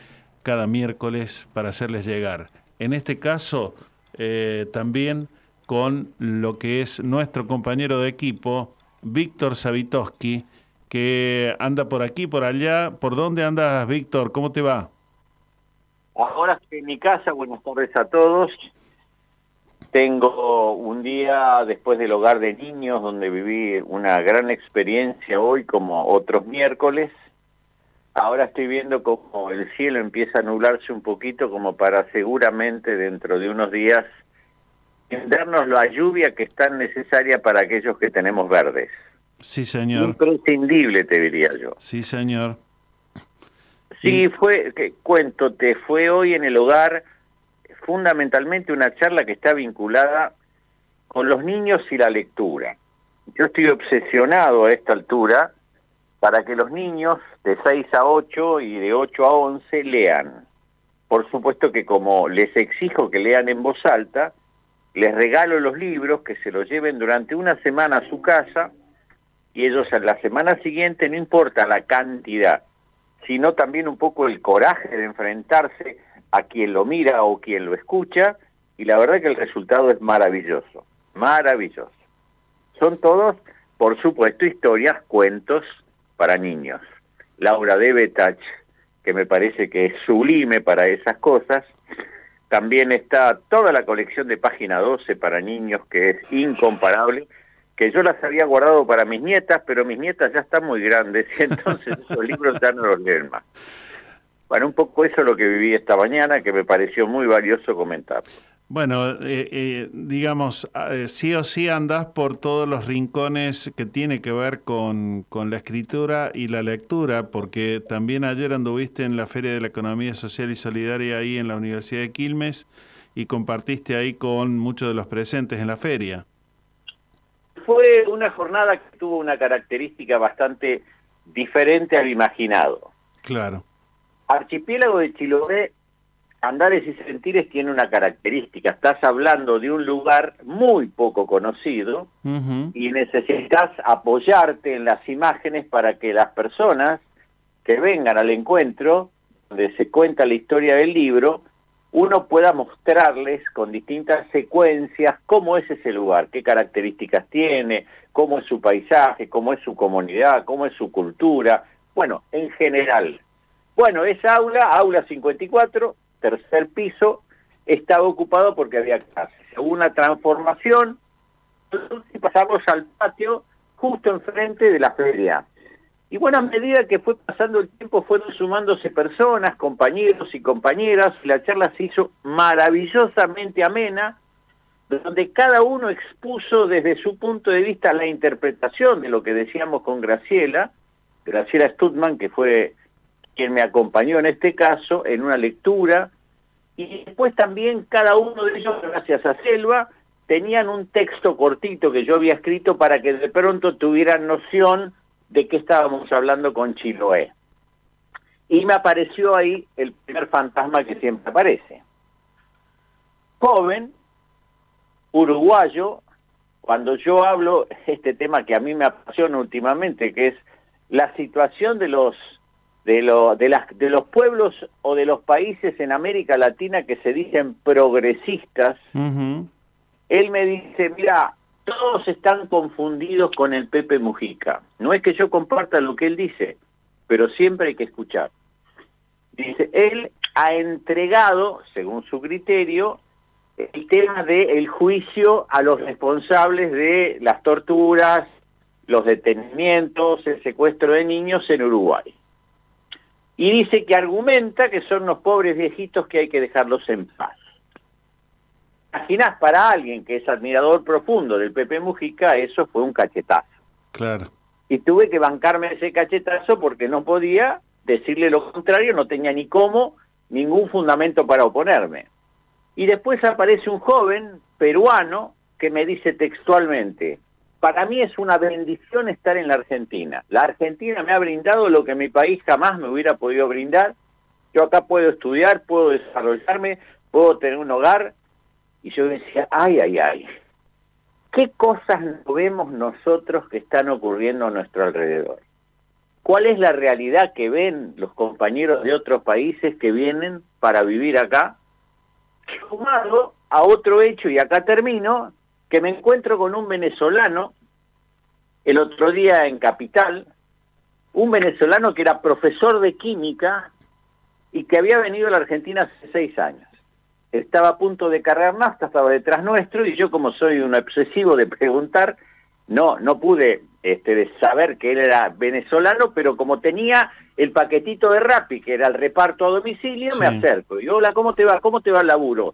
cada miércoles para hacerles llegar. En este caso, eh, también con lo que es nuestro compañero de equipo, Víctor Savitoski, que anda por aquí, por allá. ¿Por dónde andas, Víctor? ¿Cómo te va? Ahora estoy en mi casa, buenas tardes a todos. Tengo un día después del hogar de niños donde viví una gran experiencia hoy como otros miércoles. Ahora estoy viendo como el cielo empieza a nublarse un poquito como para seguramente dentro de unos días darnos la lluvia que es tan necesaria para aquellos que tenemos verdes. Sí, señor. Imprescindible, te diría yo. Sí, señor. Sí, fue, que, cuéntote, fue hoy en el hogar fundamentalmente una charla que está vinculada con los niños y la lectura. Yo estoy obsesionado a esta altura para que los niños de 6 a 8 y de 8 a 11 lean. Por supuesto que como les exijo que lean en voz alta, les regalo los libros que se los lleven durante una semana a su casa y ellos en la semana siguiente no importa la cantidad, sino también un poco el coraje de enfrentarse a quien lo mira o quien lo escucha, y la verdad que el resultado es maravilloso, maravilloso. Son todos, por supuesto, historias, cuentos para niños. Laura Debetach, que me parece que es sublime para esas cosas. También está toda la colección de página 12 para niños, que es incomparable que yo las había guardado para mis nietas, pero mis nietas ya están muy grandes y entonces (laughs) esos libros ya no los leen más. Bueno, un poco eso es lo que viví esta mañana, que me pareció muy valioso comentar. Bueno, eh, eh, digamos, eh, sí o sí andás por todos los rincones que tiene que ver con, con, la escritura y la lectura, porque también ayer anduviste en la Feria de la Economía Social y Solidaria ahí en la Universidad de Quilmes y compartiste ahí con muchos de los presentes en la feria fue una jornada que tuvo una característica bastante diferente al imaginado. Claro. Archipiélago de Chiloé, Andares y Sentires tiene una característica. Estás hablando de un lugar muy poco conocido y necesitas apoyarte en las imágenes para que las personas que vengan al encuentro, donde se cuenta la historia del libro, uno pueda mostrarles con distintas secuencias cómo es ese lugar, qué características tiene, cómo es su paisaje, cómo es su comunidad, cómo es su cultura, bueno, en general. Bueno, esa aula, aula 54, tercer piso, estaba ocupado porque había clases. Hubo una transformación, y pasamos al patio justo enfrente de la feria. Y bueno, a medida que fue pasando el tiempo, fueron sumándose personas, compañeros y compañeras, y la charla se hizo maravillosamente amena, donde cada uno expuso desde su punto de vista la interpretación de lo que decíamos con Graciela, Graciela Stutman, que fue quien me acompañó en este caso, en una lectura, y después también cada uno de ellos, gracias a Selva, tenían un texto cortito que yo había escrito para que de pronto tuvieran noción de qué estábamos hablando con Chiloé. Y me apareció ahí el primer fantasma que siempre aparece. Joven, uruguayo, cuando yo hablo este tema que a mí me apasiona últimamente, que es la situación de los de, lo, de, las, de los pueblos o de los países en América Latina que se dicen progresistas, él me dice, mira, todos están confundidos con el Pepe Mujica. No es que yo comparta lo que él dice, pero siempre hay que escuchar. Dice, él ha entregado, según su criterio, el tema del juicio a los responsables de las torturas, los detenimientos, el secuestro de niños en Uruguay. Y dice que argumenta que son los pobres viejitos que hay que dejarlos en paz. Imaginás para alguien que es admirador profundo del Pepe Mujica, eso fue un cachetazo. Claro. Y tuve que bancarme ese cachetazo porque no podía decirle lo contrario, no tenía ni cómo, ningún fundamento para oponerme. Y después aparece un joven peruano que me dice textualmente, para mí es una bendición estar en la Argentina. La Argentina me ha brindado lo que mi país jamás me hubiera podido brindar. Yo acá puedo estudiar, puedo desarrollarme, puedo tener un hogar. Y yo decía, ay, ay, ay, ¿qué cosas vemos nosotros que están ocurriendo a nuestro alrededor? ¿Cuál es la realidad que ven los compañeros de otros países que vienen para vivir acá? Sumado a otro hecho, y acá termino, que me encuentro con un venezolano el otro día en Capital, un venezolano que era profesor de química y que había venido a la Argentina hace seis años. Estaba a punto de cargar nafta, estaba detrás nuestro y yo como soy un obsesivo de preguntar, no, no pude este, saber que él era venezolano, pero como tenía el paquetito de Rappi, que era el reparto a domicilio, me acerco. Y hola, ¿cómo te va? ¿Cómo te va el laburo?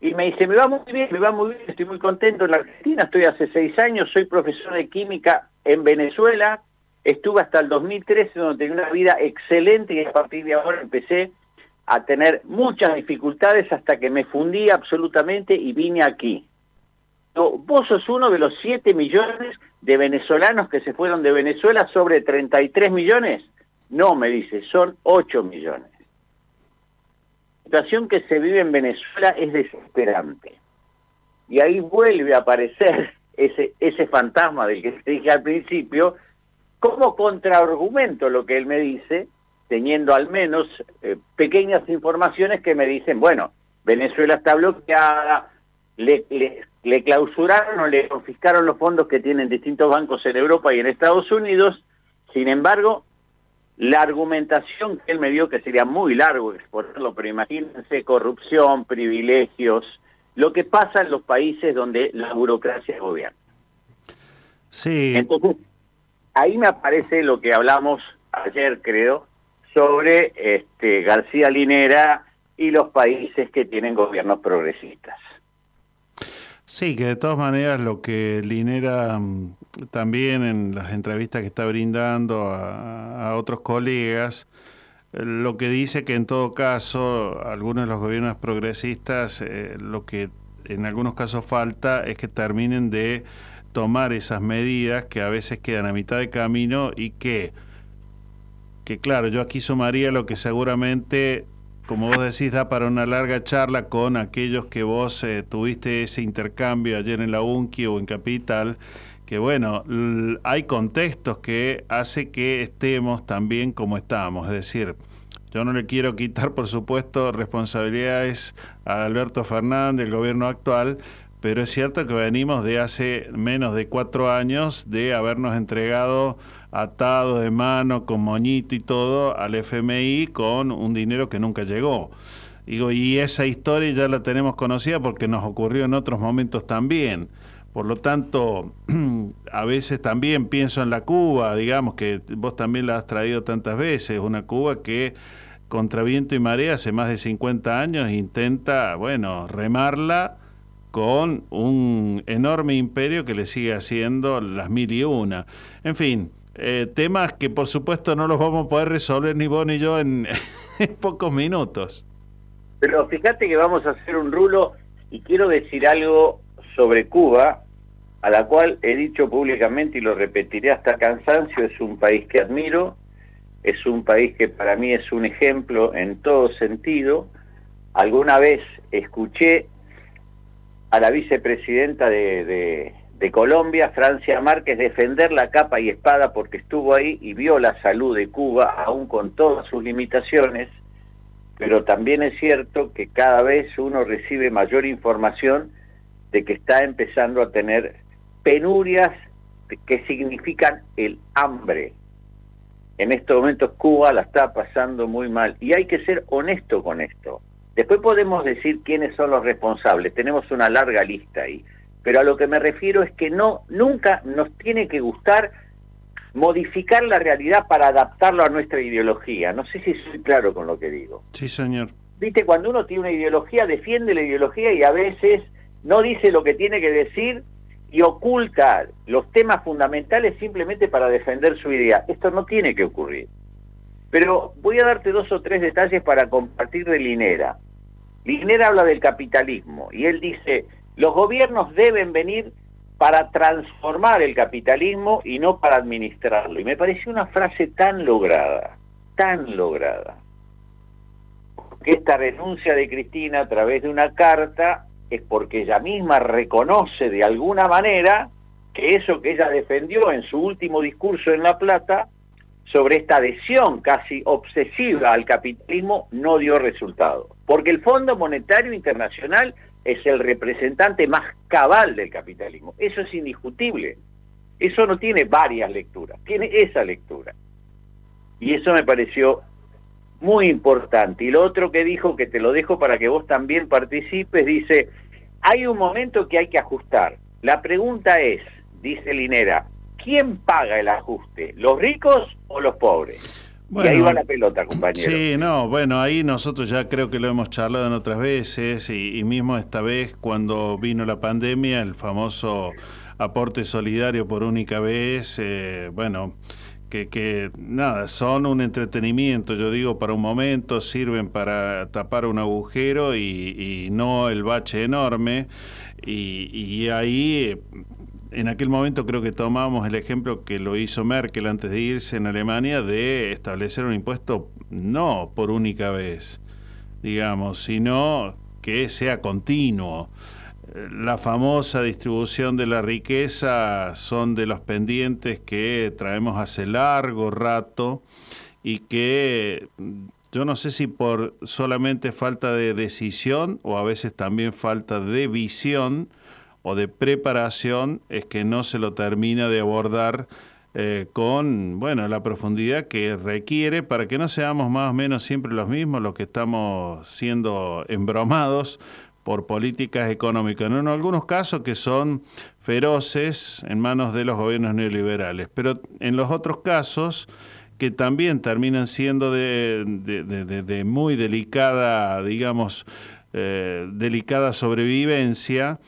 Y me dice, me va muy bien, me va muy bien, estoy muy contento en la Argentina, estoy hace seis años, soy profesor de química en Venezuela, estuve hasta el 2013 donde tenía una vida excelente y a partir de ahora empecé a tener muchas dificultades hasta que me fundí absolutamente y vine aquí. Vos sos uno de los 7 millones de venezolanos que se fueron de Venezuela sobre 33 millones. No, me dice, son 8 millones situación que se vive en Venezuela es desesperante. Y ahí vuelve a aparecer (laughs) ese, ese fantasma del que te dije al principio, como contraargumento lo que él me dice, teniendo al menos eh, pequeñas informaciones que me dicen, bueno, Venezuela está bloqueada, le, le, le clausuraron o le confiscaron los fondos que tienen distintos bancos en Europa y en Estados Unidos, sin embargo, la argumentación que él me dio, que sería muy largo exponerlo, pero imagínense corrupción, privilegios, lo que pasa en los países donde la burocracia gobierna. Sí. Entonces, ahí me aparece lo que hablamos ayer, creo, sobre este García Linera y los países que tienen gobiernos progresistas. Sí, que de todas maneras lo que Linera mm, también en las entrevistas que está brindando a, otros colegas, eh, lo que dice que en todo caso algunos de los gobiernos progresistas eh, lo que en algunos casos falta es que terminen de tomar esas medidas que a veces quedan a mitad de camino y que, que claro, yo aquí sumaría lo que seguramente como vos decís, da para una larga charla con aquellos que vos eh, tuviste ese intercambio ayer en la UNCI o en Capital, que bueno, hay contextos que hace que estemos también como estamos, es decir, yo no le quiero quitar, por supuesto, responsabilidades a Alberto Fernández, el gobierno actual, pero es cierto que venimos de hace menos de cuatro años de habernos entregado atado de mano, con moñito y todo, al FMI con un dinero que nunca llegó. Digo, y esa historia ya la tenemos conocida porque nos ocurrió en otros momentos también. Por lo tanto, (clears throat) a veces también pienso en la Cuba, digamos que vos también la has traído tantas veces, una Cuba que contra viento y marea hace más de 50 años intenta, bueno, remarla con un enorme imperio que le sigue haciendo las mil y una. En fin, eh, temas que por supuesto no los vamos a poder resolver ni vos ni yo en, (laughs) pocos minutos. Pero fíjate que vamos a hacer un rulo y quiero decir algo sobre Cuba, a la cual he dicho públicamente y lo repetiré hasta cansancio, es un país que admiro, es un país que para mí es un ejemplo en todo sentido. Alguna vez escuché a la vicepresidenta de, de Colombia, Francia Márquez, defender la capa y espada porque estuvo ahí y vio la salud de Cuba, aún con todas sus limitaciones, pero también es cierto que cada vez uno recibe mayor información de que está empezando a tener penurias que significan el hambre. En estos momentos Cuba la está pasando muy mal y hay que ser honesto con esto. Después podemos decir quiénes son los responsables, tenemos una larga lista ahí, pero a lo que me refiero es que no nunca nos tiene que gustar modificar la realidad para adaptarlo a nuestra ideología. No sé si soy claro con lo que digo. Sí, señor. Viste, cuando uno tiene una ideología, defiende la ideología y a veces no dice lo que tiene que decir y oculta los temas fundamentales simplemente para defender su idea. Esto no tiene que ocurrir. Pero voy a darte dos o tres detalles para compartir de Linera. Linera habla del capitalismo y él dice, los gobiernos deben venir para transformar el capitalismo y no para administrarlo. Y me pareció una frase tan lograda, tan lograda. Que esta renuncia de Cristina a través de una carta es porque ella misma reconoce de alguna manera que eso que ella defendió en su último discurso en La Plata sobre esta adhesión casi obsesiva al capitalismo no dio resultado. Porque el Fondo Monetario Internacional es el representante más cabal del capitalismo. Eso es indiscutible. Eso no tiene varias lecturas, tiene esa lectura. Y eso me pareció muy importante. Y lo otro que dijo, que te lo dejo para que vos también participes, dice, hay un momento que hay que ajustar. La pregunta es, dice Linera, ¿quién paga el ajuste? ¿Los ricos o los pobres? Y ahí va la pelota, compañero. Sí, no, bueno, ahí nosotros ya creo que lo hemos charlado en otras veces y, y mismo esta vez cuando vino la pandemia, el famoso aporte solidario por única vez, eh, bueno, que, que nada, son un entretenimiento, yo digo, para un momento, sirven para tapar un agujero y, y no el bache enorme. Y, y ahí en aquel momento creo que tomamos el ejemplo que lo hizo Merkel antes de irse en Alemania de establecer un impuesto no por única vez, digamos, sino que sea continuo. La famosa distribución de la riqueza son de los pendientes que traemos hace largo rato y que yo no sé si por solamente falta de decisión o a veces también falta de visión, o de preparación es que no se lo termina de abordar eh, con bueno la profundidad que requiere para que no seamos más o menos siempre los mismos los que estamos siendo embromados por políticas económicas, en algunos casos que son feroces en manos de los gobiernos neoliberales, pero en los otros casos que también terminan siendo de, de, muy delicada, digamos, eh, delicada sobrevivencia,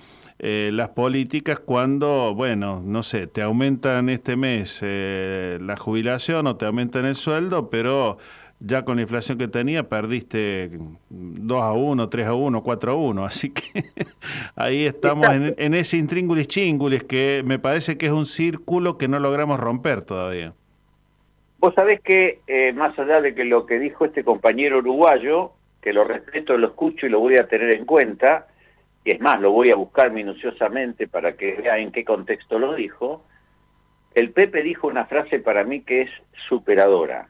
eh, las políticas cuando, bueno, no sé, te aumentan este mes eh, la jubilación o te aumentan el sueldo, pero ya con la inflación que tenía perdiste 2 a 1, 3 a 1, 4 a 1. Así que (laughs) ahí estamos en, ese intríngulis chingulis que me parece que es un círculo que no logramos romper todavía. Vos sabés que, eh, más allá de que lo que dijo este compañero uruguayo, que lo respeto, lo escucho y lo voy a tener en cuenta, y es más, lo voy a buscar minuciosamente para que vea en qué contexto lo dijo, el Pepe dijo una frase para mí que es superadora.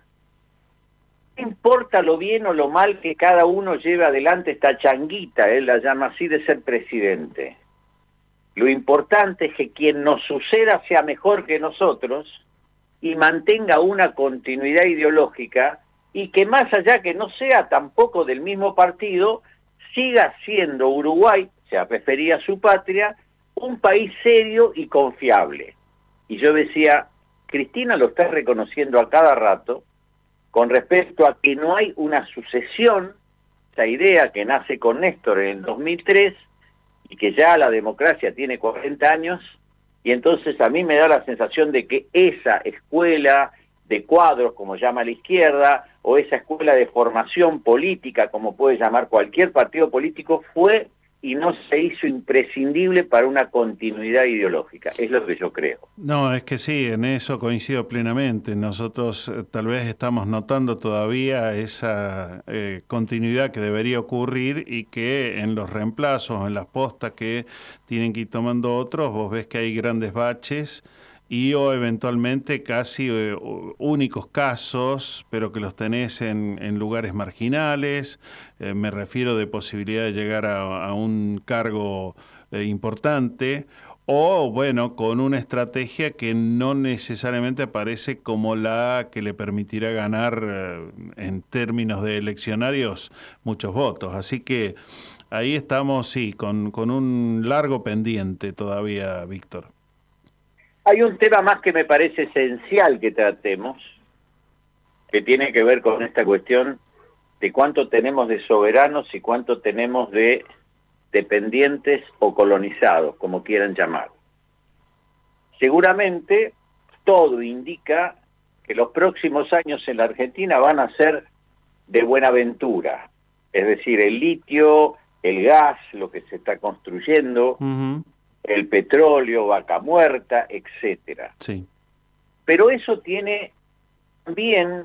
No importa lo bien o lo mal que cada uno lleve adelante esta changuita, él la llama así, de ser presidente. Lo importante es que quien nos suceda sea mejor que nosotros y mantenga una continuidad ideológica y que más allá que no sea tampoco del mismo partido, siga siendo Uruguay se refería a su patria, un país serio y confiable. Y yo decía, Cristina lo está reconociendo a cada rato con respecto a que no hay una sucesión, esa idea que nace con Néstor en el 2003 y que ya la democracia tiene 40 años, y entonces a mí me da la sensación de que esa escuela de cuadros, como llama la izquierda, o esa escuela de formación política, como puede llamar cualquier partido político, fue y no se hizo imprescindible para una continuidad ideológica. Es lo que yo creo. No, es que sí, en eso coincido plenamente. Nosotros eh, tal vez estamos notando todavía esa eh, continuidad que debería ocurrir y que en los reemplazos, en las postas que tienen que ir tomando otros, vos ves que hay grandes baches y o eventualmente casi eh, únicos casos, pero que los tenés en, en lugares marginales, eh, me refiero de posibilidad de llegar a, un cargo eh, importante, o bueno, con una estrategia que no necesariamente aparece como la que le permitirá ganar en términos de eleccionarios muchos votos. Así que ahí estamos, sí, con, con un largo pendiente todavía, Víctor. Hay un tema más que me parece esencial que tratemos, que tiene que ver con esta cuestión de cuánto tenemos de soberanos y cuánto tenemos de dependientes o colonizados, como quieran llamar. Seguramente todo indica que los próximos años en la Argentina van a ser de buena aventura, es decir, el litio, el gas, lo que se está construyendo, el petróleo, vaca muerta, etcétera. Sí. Pero eso tiene también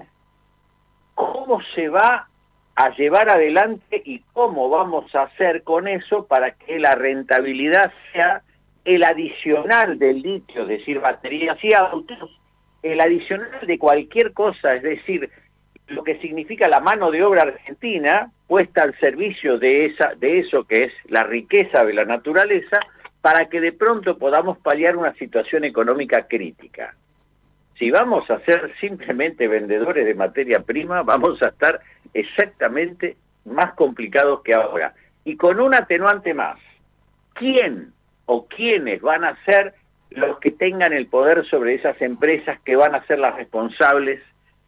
cómo se va a llevar adelante y cómo vamos a hacer con eso para que la rentabilidad sea el adicional del litio, es decir, baterías y autos, el adicional de cualquier cosa, es decir, lo que significa la mano de obra argentina puesta al servicio de esa de eso que es la riqueza de la naturaleza para que de pronto podamos paliar una situación económica crítica. Si vamos a ser simplemente vendedores de materia prima, vamos a estar exactamente más complicados que ahora. Y con un atenuante más, ¿quién o quiénes van a ser los que tengan el poder sobre esas empresas que van a ser las responsables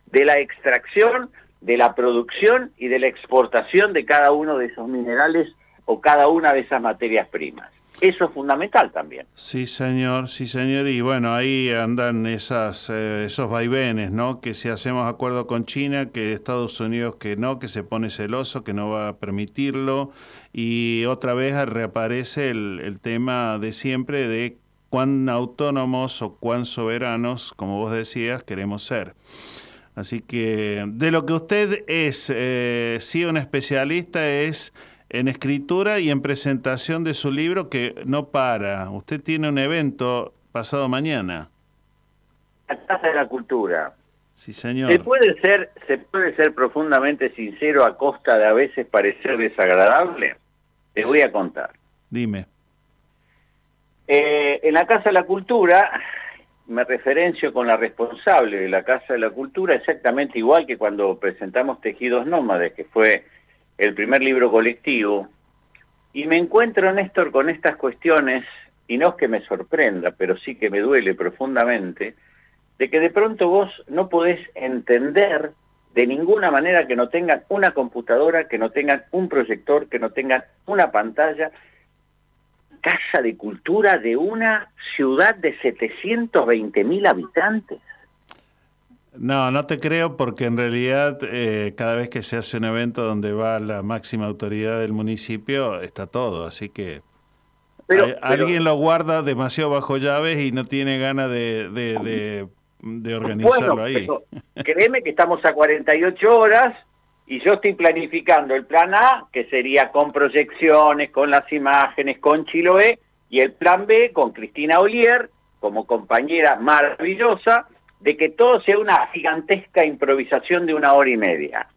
de la extracción, de la producción y de la exportación de cada uno de esos minerales o cada una de esas materias primas? Eso es fundamental también. Sí, señor, sí, señor. Y bueno, ahí andan esas, eh, esos vaivenes, ¿no? Que si hacemos acuerdo con China, que Estados Unidos que no, que se pone celoso, que no va a permitirlo. Y otra vez reaparece el, el tema de siempre de cuán autónomos o cuán soberanos, como vos decías, queremos ser. Así que de lo que usted es, eh, sí, un especialista es en escritura y en presentación de su libro que no para. Usted tiene un evento pasado mañana. La Casa de la Cultura. Sí, señor. Se puede ser, se puede ser profundamente sincero a costa de a veces parecer desagradable. Te voy a contar. Dime. Eh, en la Casa de la Cultura me referencio con la responsable de la Casa de la Cultura exactamente igual que cuando presentamos Tejidos Nómades, que fue el primer libro colectivo, y me encuentro, Néstor, con estas cuestiones, y no es que me sorprenda, pero sí que me duele profundamente, de que de pronto vos no podés entender de ninguna manera que no tengan una computadora, que no tengan un proyector, que no tengan una pantalla, casa de cultura de una ciudad de 720 mil habitantes. No, no te creo porque en realidad eh, cada vez que se hace un evento donde va la máxima autoridad del municipio está todo, así que Pero- hay- pero- alguien lo guarda demasiado bajo llaves y no tiene ganas de, de, de- de organizarlo Bueno, ahí. créeme que estamos a 48 horas y yo estoy planificando el plan A, que sería con proyecciones, con las imágenes, con Chiloé, y el plan B con Cristina Olier, como compañera maravillosa, de que todo sea una gigantesca improvisación de una hora y media.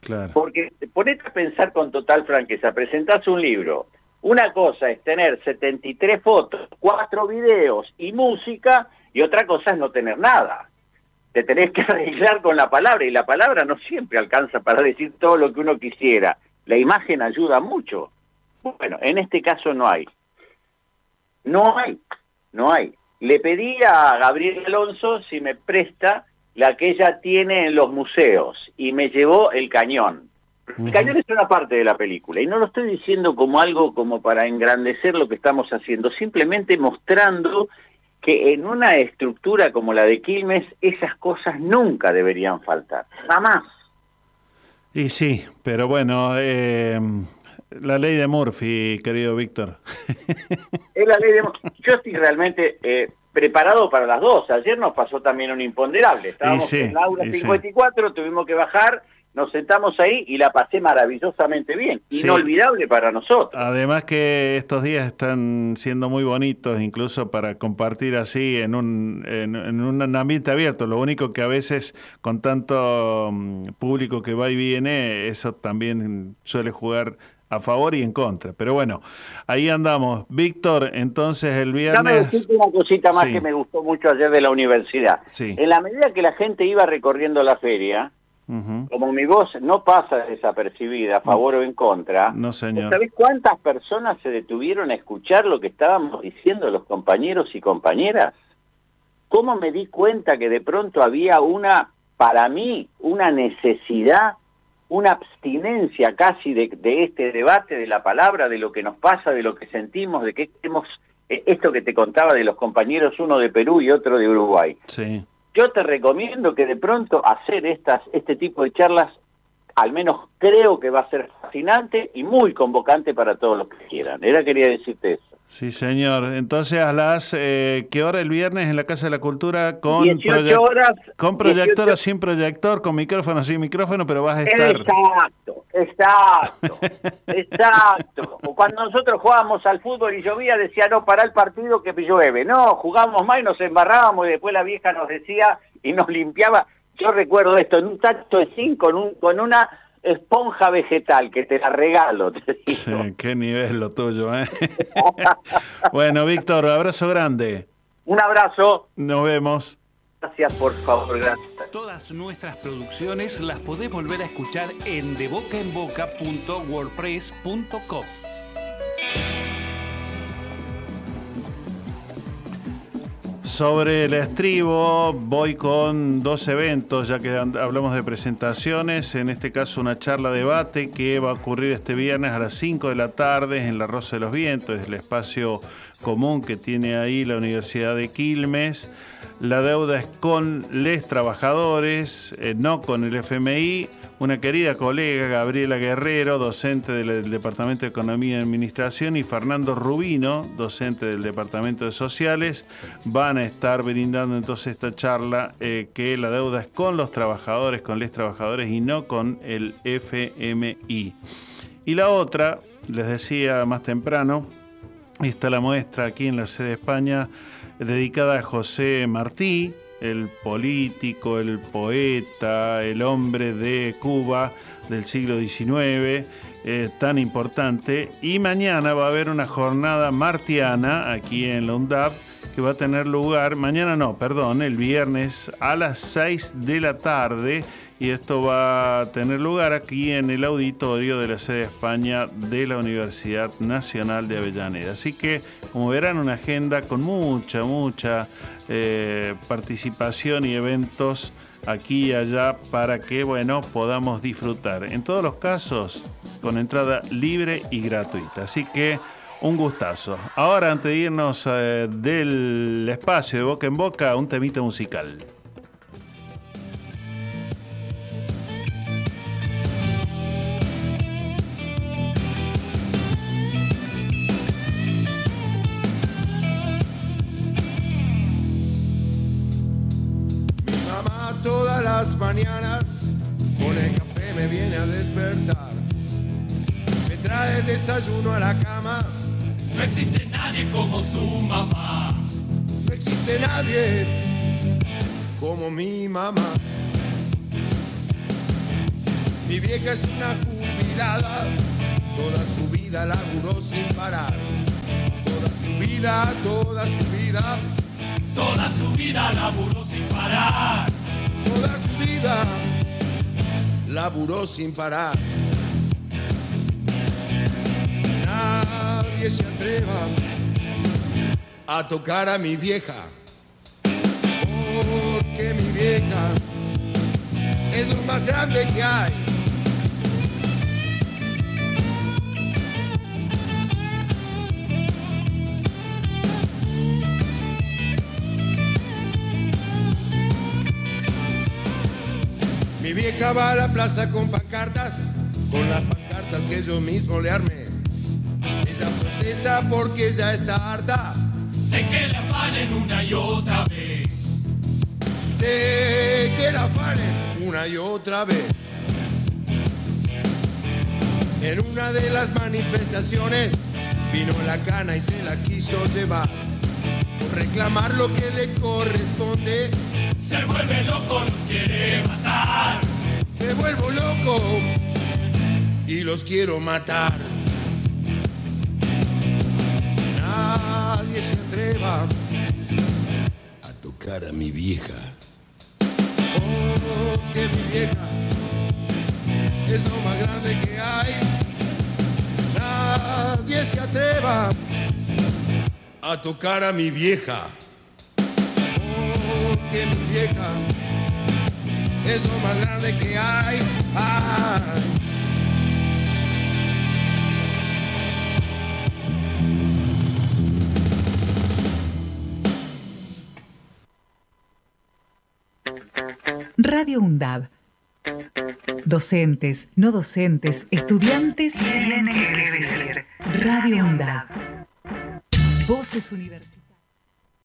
Claro. Porque ponete a pensar con total franqueza, presentás un libro, una cosa es tener 73 fotos, cuatro videos y música, y otra cosa es no tener nada. Te tenés que (laughs) arreglar con la palabra, y la palabra no siempre alcanza para decir todo lo que uno quisiera. La imagen ayuda mucho. Bueno, en este caso no hay. No hay, no hay. Le pedí a Gabriel Alonso si me presta la que ella tiene en los museos y me llevó el cañón. El cañón es una parte de la película y no lo estoy diciendo como algo como para engrandecer lo que estamos haciendo, simplemente mostrando que en una estructura como la de Quilmes esas cosas nunca deberían faltar, jamás. Y sí, pero bueno, eh, La ley de Murphy, querido Víctor. Es la ley de... Yo estoy realmente eh, preparado para las dos. Ayer nos pasó también un imponderable. Estábamos sí, en la aula y sí. 54, tuvimos que bajar, nos sentamos ahí y la pasé maravillosamente bien. Sí. Inolvidable para nosotros. Además que estos días están siendo muy bonitos, incluso para compartir así en un, en, en un ambiente abierto. Lo único que a veces con tanto mm, público que va y viene, eso también suele jugar a favor y en contra. Pero bueno, ahí andamos. Víctor, entonces el Déjame viernes... decirte una cosita más Sí. que me gustó mucho ayer de la universidad. Sí. En la medida que la gente iba recorriendo la feria, como mi voz no pasa desapercibida a favor o en contra, No, señor. ¿sabés cuántas personas se detuvieron a escuchar lo que estábamos diciendo los compañeros y compañeras? ¿Cómo me di cuenta que de pronto había una, para mí, una necesidad, una abstinencia casi de, de este debate de la palabra, de lo que nos pasa, de lo que sentimos, de que hemos, eh, esto que te contaba de los compañeros, uno de Perú y otro de Uruguay? Sí. yo te recomiendo que de pronto hacer estas este tipo de charlas al menos creo que va a ser fascinante y muy convocante para todos los que quieran. Era quería decirte eso. Sí, señor. Entonces, a las... Eh, ¿Qué hora el viernes en la Casa de la Cultura? Con 18 proyec- horas, Con proyector 18 o sin proyector, con micrófono o sin micrófono, pero vas a estar... Exacto, exacto, (laughs) exacto. O cuando nosotros jugábamos al fútbol y llovía, decía, no, para el partido que llueve. No, jugábamos más y nos embarrábamos y después la vieja nos decía y nos limpiaba. Yo recuerdo esto, en un tacto de zinc con, un, con una esponja vegetal que te la regalo. te digo. (laughs) Sí, qué nivel lo tuyo, ¿eh? (laughs) bueno, Víctor, abrazo grande. Un abrazo. Nos vemos. Gracias, por favor, gracias. Todas nuestras producciones las podés volver a escuchar en debocaenboca.wordpress.com. Sobre el estribo voy con dos eventos, ya que hablamos de presentaciones, en este caso una charla debate que va a ocurrir este viernes a las 5 de la tarde en la Rosa de los Vientos, el espacio común que tiene ahí la Universidad de Quilmes. La deuda es con les trabajadores, eh, no con el FMI. Una querida colega, Gabriela Guerrero, docente del, Departamento de Economía y Administración, y Fernando Rubino, docente del Departamento de Sociales, van a estar brindando entonces esta charla eh, que la deuda es con los trabajadores, con les trabajadores y no con el FMI. Y la otra, les decía más temprano, está la muestra aquí en la sede de España dedicada a José Martí, el político, el poeta, el hombre de Cuba del siglo XIX, eh, tan importante. Y mañana va a haber una jornada martiana aquí en la que va a tener lugar, mañana no, perdón, el viernes a las 6 de la tarde. Y esto va a tener lugar aquí en el auditorio de la sede de España de la Universidad Nacional de Avellaneda. Así que, como verán, una agenda con mucha, mucha eh, participación y eventos aquí y allá para que, bueno, podamos disfrutar. En todos los casos, con entrada libre y gratuita. Así que un gustazo. Ahora, antes de irnos eh, del espacio de boca en boca, un temita musical. Las mañanas con el café me viene a despertar. Me trae desayuno a la cama. No existe nadie como su mamá. No existe nadie como mi mamá. Mi vieja es una jubilada, toda su vida laburó sin parar. Toda su vida, toda su vida, Toda su vida laburó sin parar. Toda su vida laburó sin parar. Nadie se atreva a tocar a mi vieja, porque mi vieja es lo más grande que hay. Mi vieja va a la plaza con pancartas, con las pancartas que yo mismo le armé. fiesta porque ya está harta de que la afanen una y otra vez. De que la afanen una y otra vez. En una de las manifestaciones vino la cana y se la quiso llevar. Por reclamar lo que le corresponde. Se vuelve loco, los quiere matar. Me vuelvo loco y los quiero matar. Nadie se atreva a tocar a mi vieja. Oh, que mi vieja es lo más grande que hay. Nadie se atreva a tocar a mi vieja. Que mi vieja es lo más grande que hay. Ay. Radio UNDAB. Docentes, no docentes, estudiantes. Tienen que decir. Radio UNDAB. Voces universitarias.